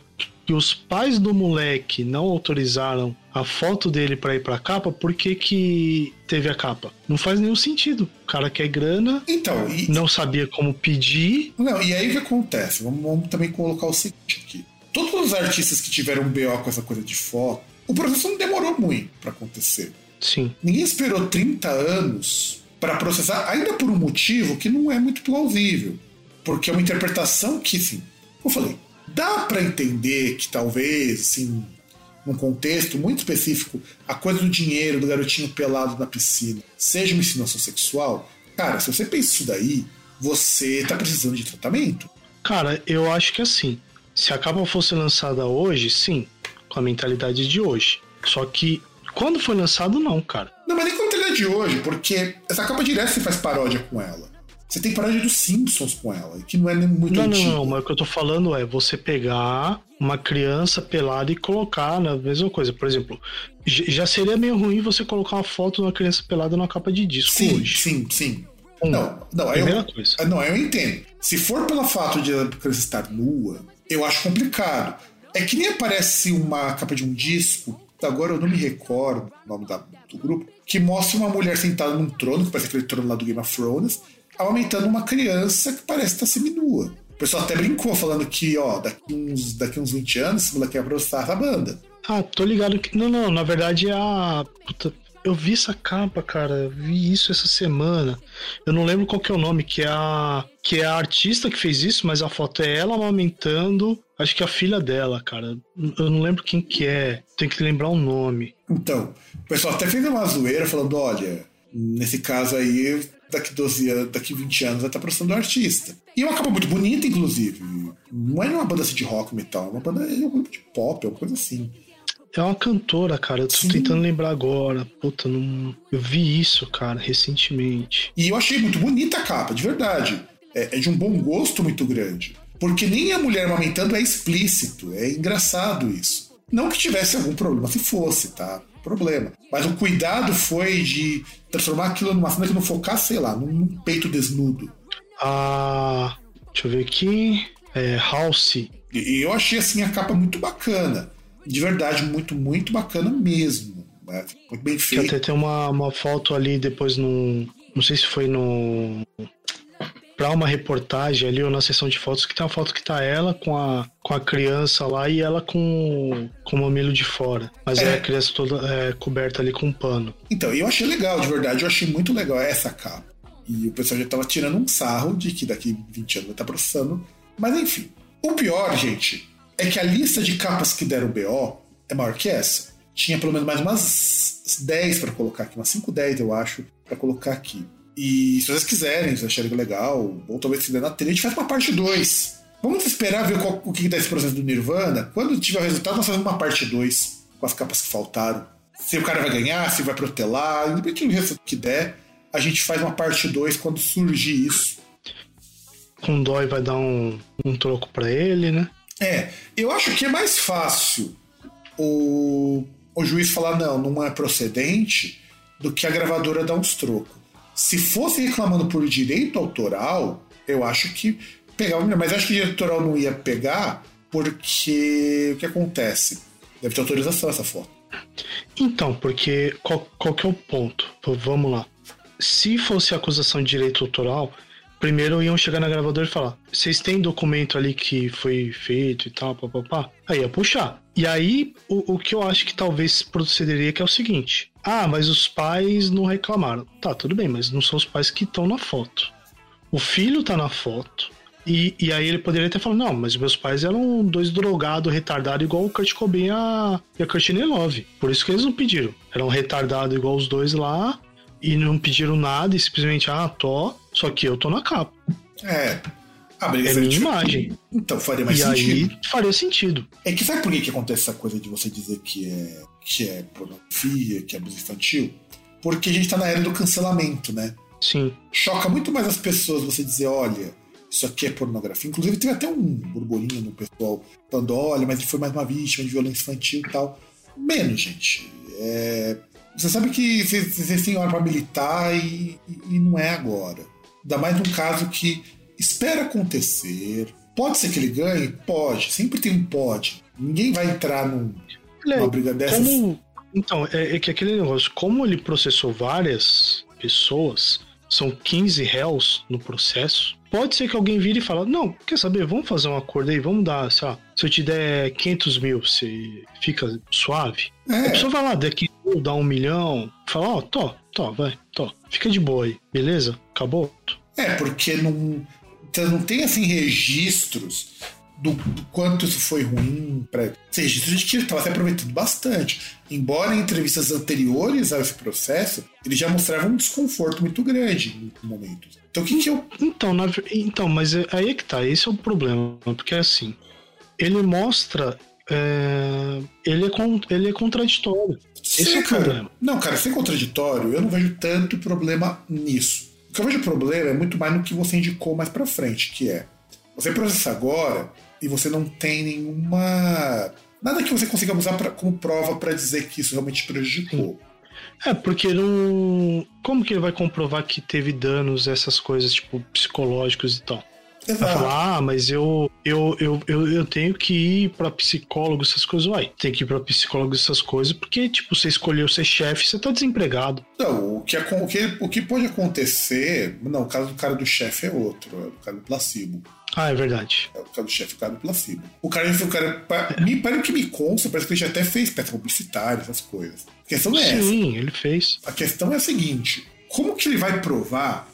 que os pais do moleque não autorizaram a foto dele pra ir pra capa, por que que teve a capa? Não faz nenhum sentido. O cara quer grana, Então, e, não sabia como pedir. não, e aí o que acontece? Vamos, vamos também colocar o seguinte aqui. Todos os artistas que tiveram um BO com essa coisa de foto, o processo não demorou muito pra acontecer. Sim. Ninguém esperou 30 anos para processar, ainda por um motivo que não é muito plausível. Porque é uma interpretação que, assim, eu falei, dá para entender que talvez, assim, num contexto muito específico, a coisa do dinheiro, do garotinho pelado na piscina, seja uma insinuação sexual. Cara, se você pensa isso daí, você tá precisando de tratamento. Cara, eu acho que assim, se a capa fosse lançada hoje, sim, com a mentalidade de hoje. Só que quando foi lançado, não, cara. Não, mas nem com a trilha de hoje, porque essa capa direta você faz paródia com ela. Você tem paródia dos Simpsons com ela, que não é nem muito Não, não, antiga. não, mas o que eu tô falando é você pegar uma criança pelada e colocar na mesma coisa. Por exemplo, já seria meio ruim você colocar uma foto de uma criança pelada numa capa de disco Sim, hoje. sim, sim. Um, Não, não, primeira eu, coisa. ah, não, eu entendo. Se for pelo fato de a criança estar nua, eu acho complicado. É que nem aparece uma capa de um disco, agora eu não me recordo o nome da- do grupo, que mostra uma mulher sentada num trono, que parece aquele trono lá do Game of Thrones, amamentando uma criança que parece estar seminua. O pessoal até brincou, falando que, ó, daqui uns, daqui uns 20 anos, esse moleque vai processar a banda. Ah, tô ligado que. Não, não, na verdade a. Puta, eu vi essa capa, cara. Vi isso essa semana. Eu não lembro qual que é o nome, que é a. Que é a artista que fez isso, mas a foto é ela amamentando. Acho que é a filha dela, cara. Eu não lembro quem que é. Tem que lembrar o nome. Então, o pessoal até fez uma zoeira falando: olha, nesse caso aí, daqui 12 anos, daqui 20 anos vai estar processando o artista. E é uma capa muito bonita, inclusive. Não é uma banda assim de rock metal, é uma banda é um grupo de pop, é uma coisa assim. É uma cantora, cara. Eu tô Sim. tentando lembrar agora. Puta, não. Eu vi isso, cara, recentemente. E eu achei muito bonita a capa, de verdade. É, é de um bom gosto muito grande. Porque nem a mulher amamentando é explícito, é engraçado isso. Não que tivesse algum problema, se fosse, tá? Problema. Mas o cuidado foi de transformar aquilo numa cena que não focasse, sei lá, num, num peito desnudo. Ah. Deixa eu ver aqui. É. House. E eu achei assim a capa muito bacana. De verdade, muito, muito bacana mesmo. né? Muito bem feito. até tem uma, uma foto ali depois no. Não sei se foi no. Pra uma reportagem ali ou na sessão de fotos, que tem uma foto que tá ela com a, com a criança lá e ela com, com o mamilo de fora. Mas é, É. a criança toda é, coberta ali com um pano. Então, eu achei legal, de verdade, eu achei muito legal essa capa. E o pessoal já tava tirando um sarro de que daqui 20 anos vai estar processando. Mas enfim, O pior, gente, é que a lista de capas que deram BO é maior que essa. Tinha pelo menos mais umas 10 para colocar aqui, umas 5, 10 eu acho, para colocar aqui. E se vocês quiserem, se acharem legal, ou talvez se der na trilha, a gente faz uma parte 2. Vamos esperar ver qual, o que dá esse processo do Nirvana. Quando tiver o resultado, nós fazemos uma parte 2 com as capas que faltaram. Se o cara vai ganhar, se vai protelar, independente do resultado que der, a gente faz uma parte 2 quando surgir isso. Com dói vai dar um, um troco para ele, né? É, eu acho que é mais fácil o, o juiz falar não, não é procedente, do que a gravadora dar uns trocos. Se fosse reclamando por direito autoral, eu acho que pegava melhor. Mas acho que direito autoral não ia pegar, porque o que acontece? Deve ter autorização essa foto. Então, porque qual, qual que é o ponto? Vamos lá. Se fosse acusação de direito autoral, primeiro iam chegar na gravadora e falar: vocês têm documento ali que foi feito e tal, papapá? Aí ia puxar. E aí, o, o que eu acho que talvez procederia que é o seguinte: ah, mas os pais não reclamaram. Tá, tudo bem, mas não são os pais que estão na foto. O filho tá na foto. E, e aí ele poderia ter falado, não, mas meus pais eram dois drogados, retardados, igual o Kurt Cobain e a, e a Courtney Love. Por isso que eles não pediram. Eram retardados igual os dois lá, e não pediram nada, e simplesmente, ah, tô, só que eu tô na capa. É. A briga É minha diferente. imagem. Então faria mais e sentido. aí faria sentido. É que sabe por que, que acontece essa coisa de você dizer que é, que é pornografia, que é abuso infantil? Porque a gente tá na era do cancelamento, né? Sim. Choca muito mais as pessoas você dizer, olha, isso aqui é pornografia. Inclusive teve até um burburinho no pessoal falando, olha, mas ele foi mais uma vítima de violência infantil e tal. Menos, gente. É, Você sabe que vocês vocês têm hora pra militar e, e- e não é agora. Ainda mais num caso que espera acontecer. Pode ser que ele ganhe? Pode. Sempre tem um pode. Ninguém vai entrar num, numa briga dessas. Como, então, é, é que aquele negócio, como ele processou várias pessoas, são 15 réus no processo, pode ser que alguém vire e fale, não, quer saber, vamos fazer um acordo aí, vamos dar, sei lá, se eu te der 500 mil, você fica suave? A É, pessoa vai lá, daqui dá um milhão, fala, ó, tô, tô, vai, tô, fica de boa aí, beleza? Acabou? É, porque não, então não tem assim registros do, do quanto isso foi ruim para registros de que ele estava se aproveitando bastante. Embora em entrevistas anteriores a esse processo, ele já mostrava um desconforto muito grande em muitos momentos. Então o que, que eu. Então, na então, mas é- aí é que tá, esse é o problema, porque assim, ele mostra. é, ele, é con- ele é contraditório. Esse é o cara. problema. Não, cara, ser contraditório, eu não vejo tanto problema nisso. O que eu vejo problema é muito mais no que você indicou mais pra frente, que é você processa agora e você não tem nenhuma. Nada que você consiga usar pra- como prova pra dizer que isso realmente te prejudicou. É, porque não. Como que ele vai comprovar que teve danos, essas coisas, tipo, psicológicos e tal? Vai Exato. falar, ah, mas eu, eu, eu, eu, eu tenho que ir pra psicólogo, essas coisas. Uai, tem que ir pra psicólogo, essas coisas, porque, tipo, você escolheu ser chefe, você tá desempregado. Não, o que, o, que, o que pode acontecer. Não, o caso do cara do chefe é outro, é o cara do placebo. Ah, é verdade. É o caso do chefe, o cara do placebo. O cara, o cara pa- me, para o que me consta, parece que ele já até fez peça publicitária, essas coisas. A questão é essa. Sim, ele fez. A questão é a seguinte: como que ele vai provar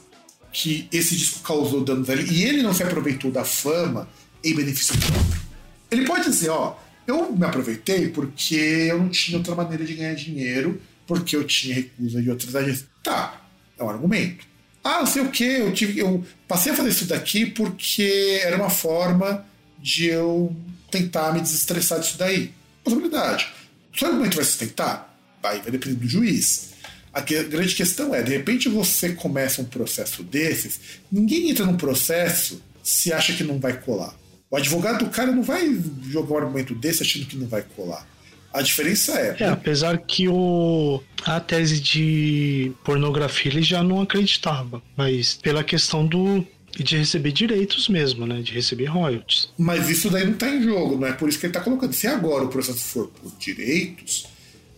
que esse disco causou danos ali e ele não se aproveitou da fama em benefício próprio? Ele pode dizer, ó, eu me aproveitei porque eu não tinha outra maneira de ganhar dinheiro, porque eu tinha recusa de outras agências. Tá, é um argumento. Ah, não sei o que, eu tive, eu passei a fazer isso daqui porque era uma forma de eu tentar me desestressar disso daí. Possibilidade. O seu argumento vai sustentar? Vai, vai depender do juiz. A grande questão é, de repente você começa um processo desses, ninguém entra num processo se acha que não vai colar. O advogado do cara não vai jogar um argumento desse achando que não vai colar. A diferença é, É, apesar que o, a tese de pornografia ele já não acreditava, mas pela questão do de receber direitos mesmo, né? De receber royalties. mas isso daí não está em jogo, não é por isso que ele está colocando. Se agora o processo for por direitos,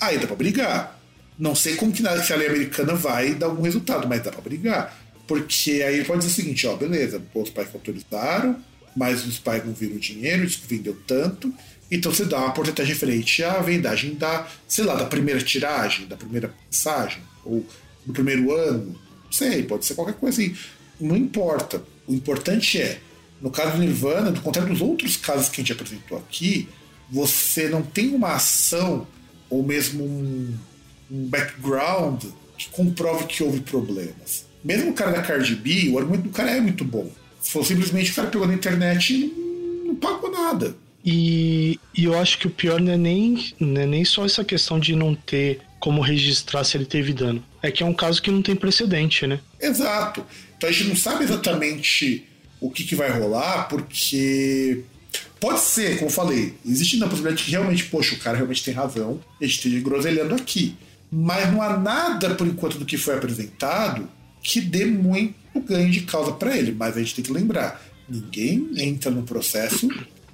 aí dá para brigar. Não sei como que na- se a lei americana vai dar algum resultado, mas dá para brigar. Porque aí pode dizer o seguinte, ó, beleza, os pais que autorizaram, mas os pais não viram dinheiro, isso que vendeu tanto, então você dá uma porcentagem referente à vendagem da, sei lá, da primeira tiragem, da primeira mensagem, ou do primeiro ano, não sei, pode ser qualquer coisa assim. Não importa. O importante é, No caso do Nirvana, do contrário dos outros casos que a gente apresentou aqui, você não tem uma ação ou mesmo um, um background que comprove que houve problemas. Mesmo o cara da Cardi B, o argumento do cara é muito bom. Se for simplesmente o cara pegou na internet e não, pagou nada. E, e, eu acho que o pior não é, nem, não é nem só essa questão de não ter como registrar se ele teve dano. É que é um caso que não tem precedente, né? Exato. Então a gente não sabe exatamente o que, que vai rolar, porque pode ser, como eu falei, existe a possibilidade de que realmente, poxa, o cara realmente tem razão, a gente esteja groselhando aqui. Mas não há nada, por enquanto, do que foi apresentado que dê muito ganho de causa para ele. Mas a gente tem que lembrar: ninguém entra no processo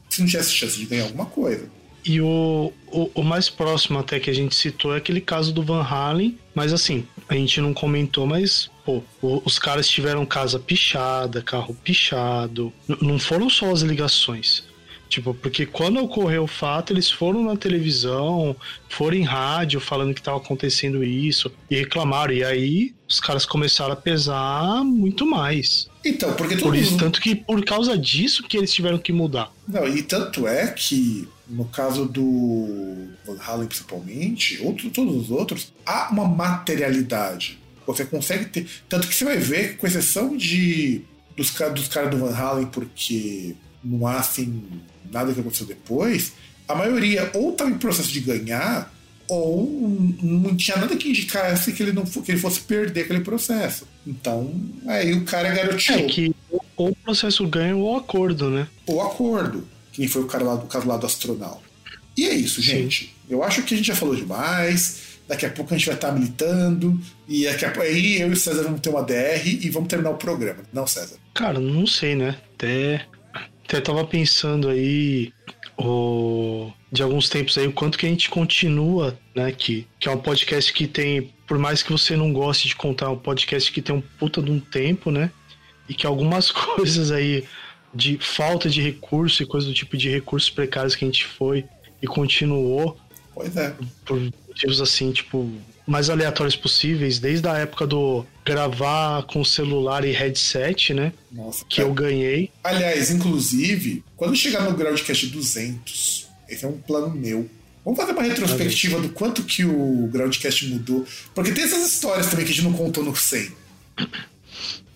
se não tivesse chance de ganhar alguma coisa. E o, o, o, mais próximo até que a gente citou é aquele caso do Van Halen, mas assim, a gente não comentou, mas pô, os caras tiveram casa pichada, carro pichado, não foram só as ligações. Tipo, porque quando ocorreu o fato, eles foram na televisão, foram em rádio falando que estava acontecendo isso e reclamaram. E aí os caras começaram a pesar muito mais. Então, porque Por isso, tanto que por causa disso que eles tiveram que mudar. Não, e tanto é que no caso do Van Halen principalmente, outro, todos os outros, há uma materialidade. Você consegue ter. Tanto que você vai ver, com exceção de dos, dos caras do Van Halen, porque não há assim nada que aconteceu depois, a maioria ou estava em processo de ganhar, ou não tinha nada que indicasse que ele, não, que ele fosse perder aquele processo. Então, aí o cara garoteou. É que ou o processo ganha ou o acordo, né? O acordo. Quem foi o cara lá do caso lá do astronauta. E é isso, gente. Sim. Eu acho que a gente já falou demais. Daqui a pouco a gente vai estar militando. E daqui a pouco aí eu e o César vamos ter uma DR e vamos terminar o programa. Não, César? Cara, não sei, né? Até até tava pensando aí o, de alguns tempos aí o quanto que a gente continua, né? Que, que é um podcast que tem, por mais que você não goste de contar, é um podcast que tem um puta de um tempo, né? E que algumas coisas aí de falta de recurso e coisa do tipo de recursos precários que a gente foi e continuou. Pois é. Por motivos assim, tipo, mais aleatórios possíveis, desde a época do gravar com celular e headset, né? Nossa, que cara. eu ganhei. Aliás, inclusive, quando chegar no Groundcast 200, esse é um plano meu. Vamos fazer uma retrospectiva do quanto que o Groundcast mudou. Porque tem essas histórias também que a gente não contou no 100.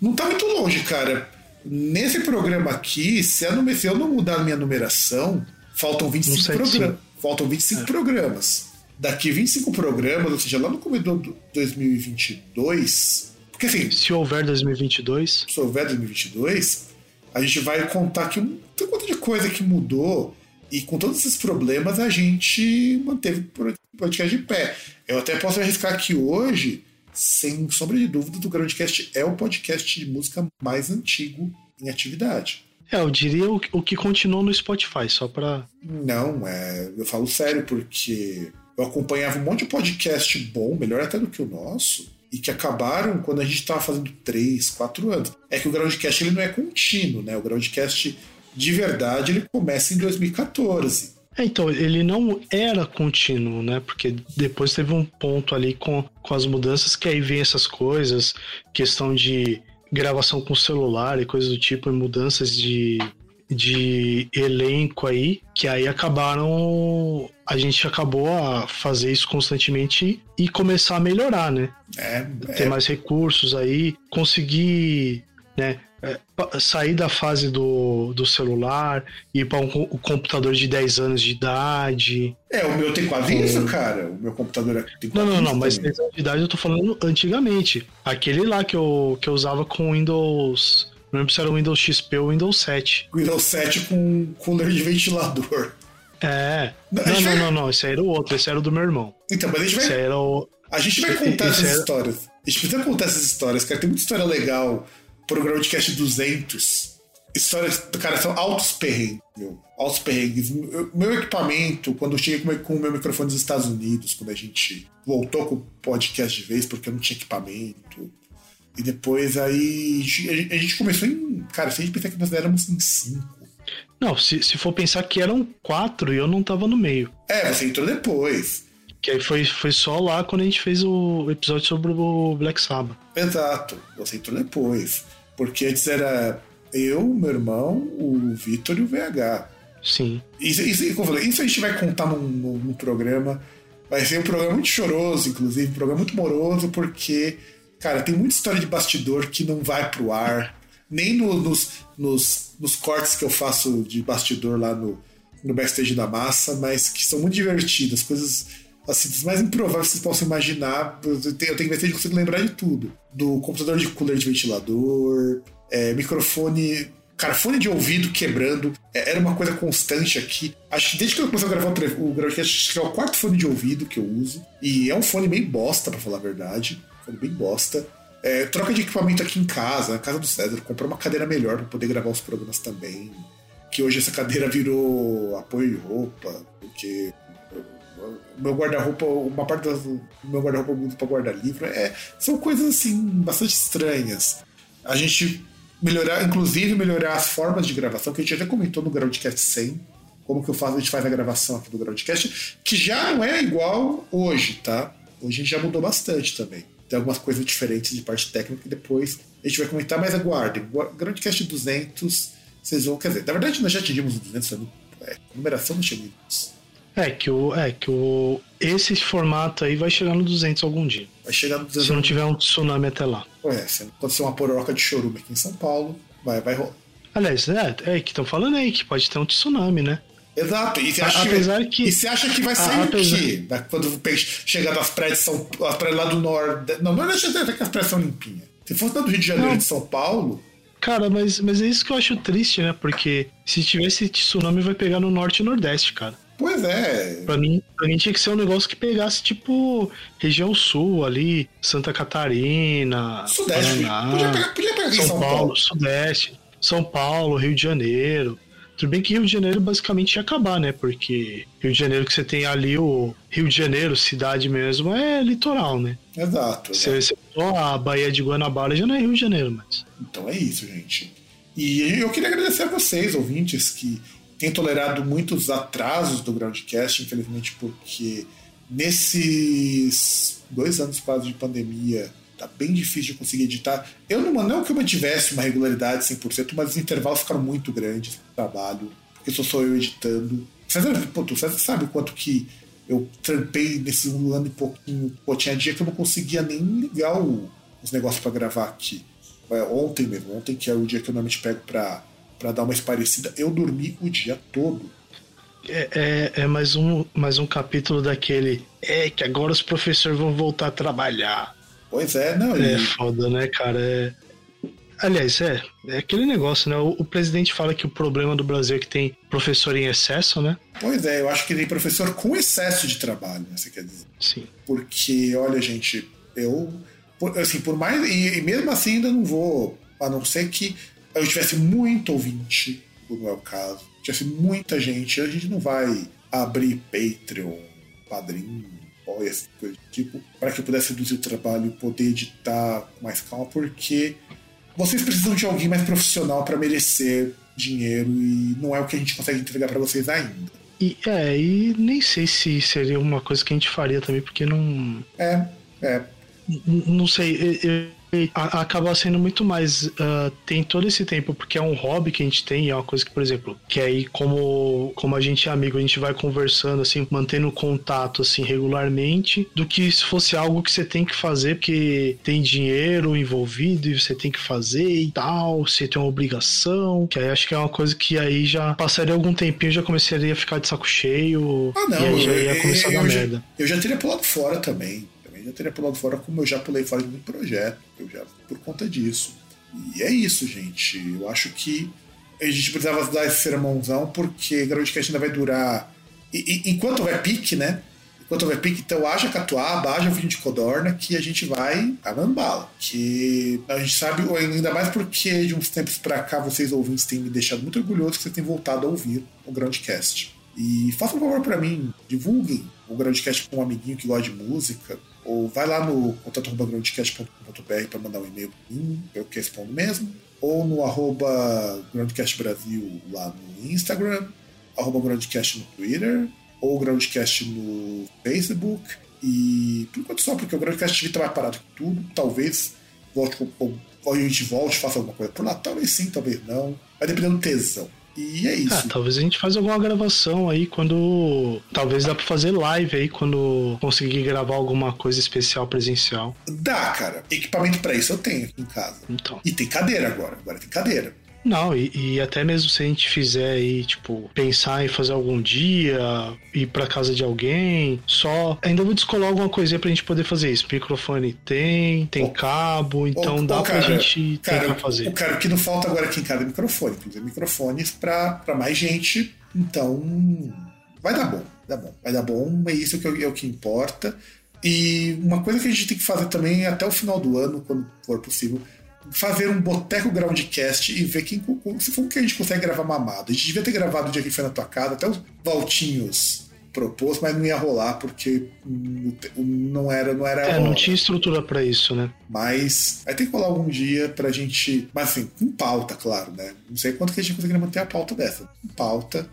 Não tá muito longe, cara. Nesse programa aqui, se, eu não mudar a minha numeração, faltam 25 programas. Faltam 25 é. programas daqui 25 programas, ou seja, lá no começo de 2022. Porque assim. Se houver 2022. Se houver 2022, a gente vai contar que tem um monte de coisa que mudou. E com todos esses problemas, a gente manteve o podcast de pé. Eu até posso arriscar que hoje, sem sombra de dúvida, o Groundcast é o podcast de música mais antigo em atividade. É, eu diria o, o que continuou no Spotify, só pra. Não, é, eu falo sério, porque eu acompanhava um monte de podcast bom, melhor até do que o nosso, e que acabaram quando a gente estava fazendo 3, 4 anos. É que o Groundcast ele não é contínuo, né? O Groundcast de verdade ele começa em 2014. É, então, ele não era contínuo, né? Porque depois teve um ponto ali com, com as mudanças que aí vem essas coisas, questão de gravação com celular e coisas do tipo, e mudanças de, de elenco aí, que aí acabaram. A gente acabou a fazer isso constantemente e começar a melhorar, né? É, Ter é. mais recursos aí, conseguir né, é, sair da fase do, do celular, ir para um, um, computador de 10 anos de idade. É, o meu tem quase é... isso, cara. O meu computador é- tem quase Não, não, não, mas 10 anos de idade eu tô falando antigamente. Aquele lá que eu, que eu usava com Windows não lembro se era o Windows XP ou Windows 7. Windows 7 com cooler de ventilador. É. Não, não, não, não, não, Esse aí era o outro, esse era o do meu irmão. Então, mas a gente vai. Esse era o... A gente vai contar esse essas era... histórias. A gente precisa contar essas histórias, cara. Tem muita história legal. Programa de cast 200. Histórias, cara, são altos perrengues, meu. Altos perrengues. Meu equipamento, quando eu cheguei com o meu microfone dos Estados Unidos, quando a gente voltou com o podcast de vez, porque eu não tinha equipamento. E depois aí a gente começou em. Cara, se a gente pensar que nós éramos em cinco. Não, se, se for pensar que eram quatro e eu não tava no meio. É, você entrou depois. Que aí foi, foi só lá quando a gente fez o episódio sobre o Black Sabbath. Exato, você entrou depois. Porque antes era Eu, meu irmão, o Vitor e o VH. Sim. Isso, isso, como eu falei, isso a gente vai contar num, num, num programa. Vai ser um programa muito choroso, inclusive, um programa muito moroso, porque, cara, tem muita história de bastidor que não vai pro ar. Nem no, nos, nos, nos cortes que eu faço de bastidor lá no, no backstage da massa, mas que são muito divertidas, coisas assim, dos mais improváveis que vocês possam imaginar. Eu tenho, eu tenho que se eu consigo lembrar de tudo. Do computador de cooler de ventilador, é, microfone. Cara, fone de ouvido quebrando. É, era uma coisa constante aqui. Acho que desde que eu comecei a gravar o, o acho que é o quarto fone de ouvido que eu uso. E é um fone bem bosta, para falar a verdade. Fone bem bosta. É, troca de equipamento aqui em casa, na casa do César. Comprou uma cadeira melhor para poder gravar os programas também. Que hoje essa cadeira virou apoio de roupa, porque meu guarda-roupa, uma parte do meu guarda-roupa muito para guardar livro. É, são coisas assim bastante estranhas. A gente melhorar, inclusive melhorar as formas de gravação, que a gente até comentou no Groundcast 100, como que eu faço, a gente faz a gravação aqui do Groundcast, que já não é igual hoje, tá? Hoje a gente já mudou bastante também. Tem algumas coisas diferentes de parte técnica que depois a gente vai comentar, mas aguardem. Groundcast 200, vocês vão, quer dizer, na verdade nós já atingimos os 200, é, numeração não chegamos. É que o é que o esse formato aí vai chegar no 200 algum dia. Vai chegar no 200. Se não tiver um tsunami até lá. Ué, se acontecer uma pororoca de chorume aqui em São Paulo, vai vai rolar. Aliás, é, é que estão falando aí que pode ter um tsunami, né? Exato. E você acha, apesar que, que, e você acha que vai sair apesar... o quê? Quando chegar nas praias de São as praias lá do norte. Não, não deixa até que as praias são limpinhas. Se fosse lá do Rio de Janeiro não. de São Paulo. Cara, mas, mas é isso que eu acho triste, né? Porque se tivesse tsunami, vai pegar no norte e nordeste, cara. Pois é. Pra mim, pra mim tinha que ser um negócio que pegasse, tipo, região sul ali, Santa Catarina, Sudeste. Paraná, podia pegar, podia pegar São, São Paulo, Paulo, Sudeste, São Paulo, Rio de Janeiro. Tudo bem que Rio de Janeiro basicamente ia acabar, né? Porque Rio de Janeiro que você tem ali, o Rio de Janeiro, cidade mesmo, é litoral, né? Exato. Você, você a Baía de Guanabara já não é Rio de Janeiro, mas. Então é isso, gente. E eu queria agradecer a vocês, ouvintes, que tem tolerado muitos atrasos do Groundcast, infelizmente, porque nesses dois anos quase de pandemia tá bem difícil de conseguir editar. Eu não, não que eu mantivesse uma regularidade 100%, mas os intervalos ficaram muito grandes no trabalho, porque só sou eu editando. César, pô, tu, César sabe o quanto que eu trampei nesse um ano e pouquinho. Pô, tinha dia que eu não conseguia nem ligar o, os negócios para gravar aqui. É, ontem mesmo, ontem que é o dia que eu normalmente pego para para dar uma esparecida, eu dormi o dia todo. É, é, é, mais, um, mais um capítulo daquele. É que agora os professores vão voltar a trabalhar. Pois é, não. É foda, né, cara? É... Aliás, é, é aquele negócio, né? O, o, presidente fala que o problema do Brasil é que tem professor em excesso, né? Pois é, eu acho que tem professor com excesso de trabalho, né, você quer dizer? Sim. Porque, olha, gente, eu. Assim, por mais. E, e mesmo assim ainda não vou. A não ser que eu tivesse muito ouvinte, como é o caso, tivesse muita gente, a gente não vai abrir Patreon, Coisa do tipo, para que eu pudesse reduzir o trabalho e poder editar com mais calma, porque vocês precisam de alguém mais profissional para merecer dinheiro e não é o que a gente consegue entregar para vocês ainda. E, é, e nem sei se seria uma coisa que a gente faria também, porque não. É, é. Não sei, eu, acaba sendo muito mais. Uh, tem todo esse tempo, porque é um hobby que a gente tem, é uma coisa que, por exemplo, que aí, como, como a gente é amigo, a gente vai conversando, assim, mantendo contato, assim, regularmente, do que se fosse algo que você tem que fazer, porque tem dinheiro envolvido e você tem que fazer e tal, você tem uma obrigação, que aí acho que é uma coisa que aí já passaria algum tempinho, já começaria a ficar de saco cheio. Ah, não, e aí já ia começar eu, a dar eu, merda. Eu já teria pulado fora também já teria pulado fora, como eu já pulei fora de muito projeto, eu já por conta disso. E é isso, gente. Eu acho que a gente precisava dar esse sermãozão, porque Groundcast ainda vai durar. E, e, enquanto vai pique, né? Enquanto vai pique, então haja catuaba, haja vinho de codorna, que a gente vai amando bala. Que a gente sabe, ainda mais porque de uns tempos pra cá vocês ouvintes têm me deixado muito orgulhoso que vocês têm voltado a ouvir o Groundcast. E façam um favor para mim, divulguem o Groundcast com um amiguinho que gosta de música, ou vai lá no contato.groundcast.com.br para mandar um e-mail para mim, eu que respondo mesmo, ou no arroba Groundcast Brasil lá no Instagram, arroba Groundcast no Twitter, ou Groundcast no Facebook, e por enquanto só, porque o Groundcast TV tá mais parado que tudo, talvez volte, ou, ou a gente volte, faça alguma coisa por lá. Talvez sim, talvez não. Vai depender do tesão. E é isso. Ah, talvez a gente faça alguma gravação aí quando. Talvez dá pra fazer live aí quando conseguir gravar alguma coisa especial presencial. Dá, cara. Equipamento para isso eu tenho aqui em casa. Então. E tem cadeira agora. Agora tem cadeira. Não, e, e, até mesmo se a gente fizer aí, tipo, pensar em fazer algum dia, ir pra casa de alguém, só. Ainda vou descolar alguma coisinha pra gente poder fazer isso. Microfone tem, tem oh, cabo, então oh, dá oh, cara, pra gente cara, tentar fazer. O cara, o que não falta agora aqui em casa é microfone. Tem microfones pra, pra mais gente, então. Vai dar bom, vai dar bom. Vai dar bom, é isso que é o que importa. E uma coisa que a gente tem que fazer também até o final do ano, quando for possível, fazer um boteco groundcast e ver quem, se for que a gente consegue gravar mamado. A gente devia ter gravado o dia que foi na tua casa, até os Valtinhos propôs, mas não ia rolar porque não era não era é, não tinha estrutura para isso, né? Mas vai ter que rolar algum dia pra gente, mas assim, com pauta, claro, né? Não sei quanto que a gente conseguiria manter a pauta dessa. Com pauta,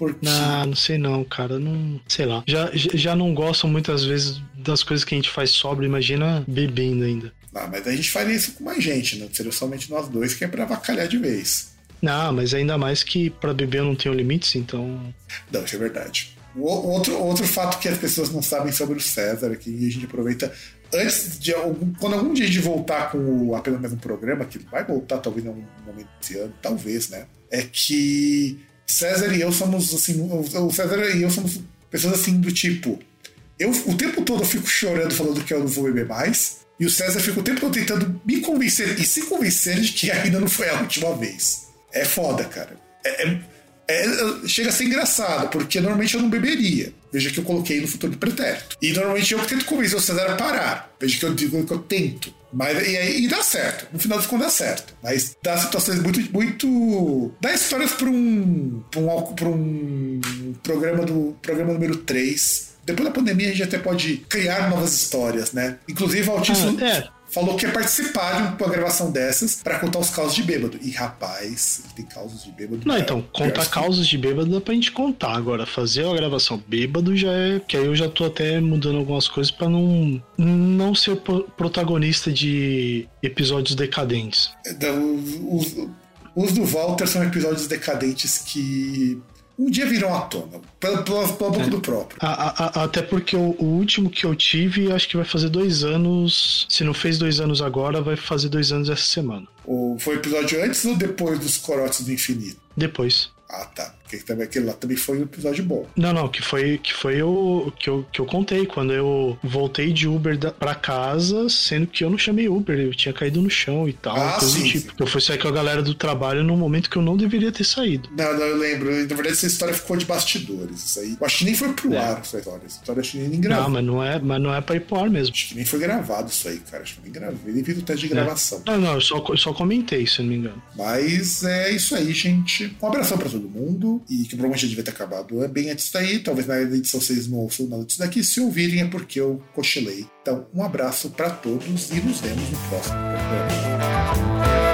porque... Ah, não sei não, cara. Não, sei lá. Já, já não gosto muitas vezes das coisas que a gente faz sobre, imagina bebendo ainda. Ah, mas a gente faria isso com mais gente, não seria somente nós dois, que é pra avacalhar de vez. Não, mas ainda mais que para beber eu não tenho limites, então. Não, isso é verdade. O outro, outro fato que as pessoas não sabem sobre o César, que a gente aproveita antes de algum, quando algum dia a gente voltar com apenas mesmo programa, que vai voltar talvez em algum momento desse ano, talvez, né? É que César e eu somos assim, o César e eu somos pessoas assim do tipo, eu o tempo todo eu fico chorando falando que eu não vou beber mais. E o César fica o tempo todo tentando me convencer e se convencer de que ainda não foi a última vez. É foda, cara. É, é, é, chega a ser engraçado, porque normalmente eu não beberia. Veja que eu coloquei no futuro de pretérito. E normalmente eu tento convencer o César a parar. Veja que eu digo que eu tento. Mas, e, e dá certo. No final das contas dá certo. Mas dá situações muito. muito dá histórias para um, um, um programa do programa número 3 depois da pandemia a gente até pode criar novas histórias, né? Inclusive o Altíssimo ah, é. falou que ia participar de uma gravação dessas para contar os causos de bêbado. E rapaz, tem causos de bêbado. Não, então, contar causos de bêbado dá pra gente contar. Agora, fazer a gravação bêbado já é. Que aí eu já tô até mudando algumas coisas para não, não ser protagonista de episódios decadentes. Então, os, os do Walter são episódios decadentes que um dia virão à tona, pela, pela, pela boca é. do próprio. A, a, até porque o, o, último que eu tive, acho que vai fazer dois anos. Se não fez dois anos agora, vai fazer dois anos essa semana. O, foi episódio antes ou depois dos Corotes do Infinito? Depois. Ah, tá. Porque também, aquele lá também foi um episódio bom. Não, não, que foi que foi o que eu, que eu contei quando eu voltei de Uber da, pra casa, sendo que eu não chamei Uber, eu tinha caído no chão e tal. Ah, sim, tipo. Sim. Eu fui sair com a galera do trabalho num momento que eu não deveria ter saído. Não, não, eu lembro. Na verdade, essa história ficou de bastidores. Isso aí. Eu acho que nem foi pro é. ar essa história. Essa história acho que nem gravou. Não, mas não é, mas não é pra ir pro ar mesmo. Acho que nem foi gravado isso aí, cara. Acho que nem gravei. Nem fiz o teste de é. gravação. Não, não, eu só, eu só comentei, se não me engano. Mas é isso aí, gente. Um abração pra todo mundo. E que provavelmente devia ter acabado bem antes daí. Talvez na edição vocês não ouçam nada disso daqui. Se ouvirem é porque eu cochilei. Então, um abraço para todos e nos vemos no próximo programa.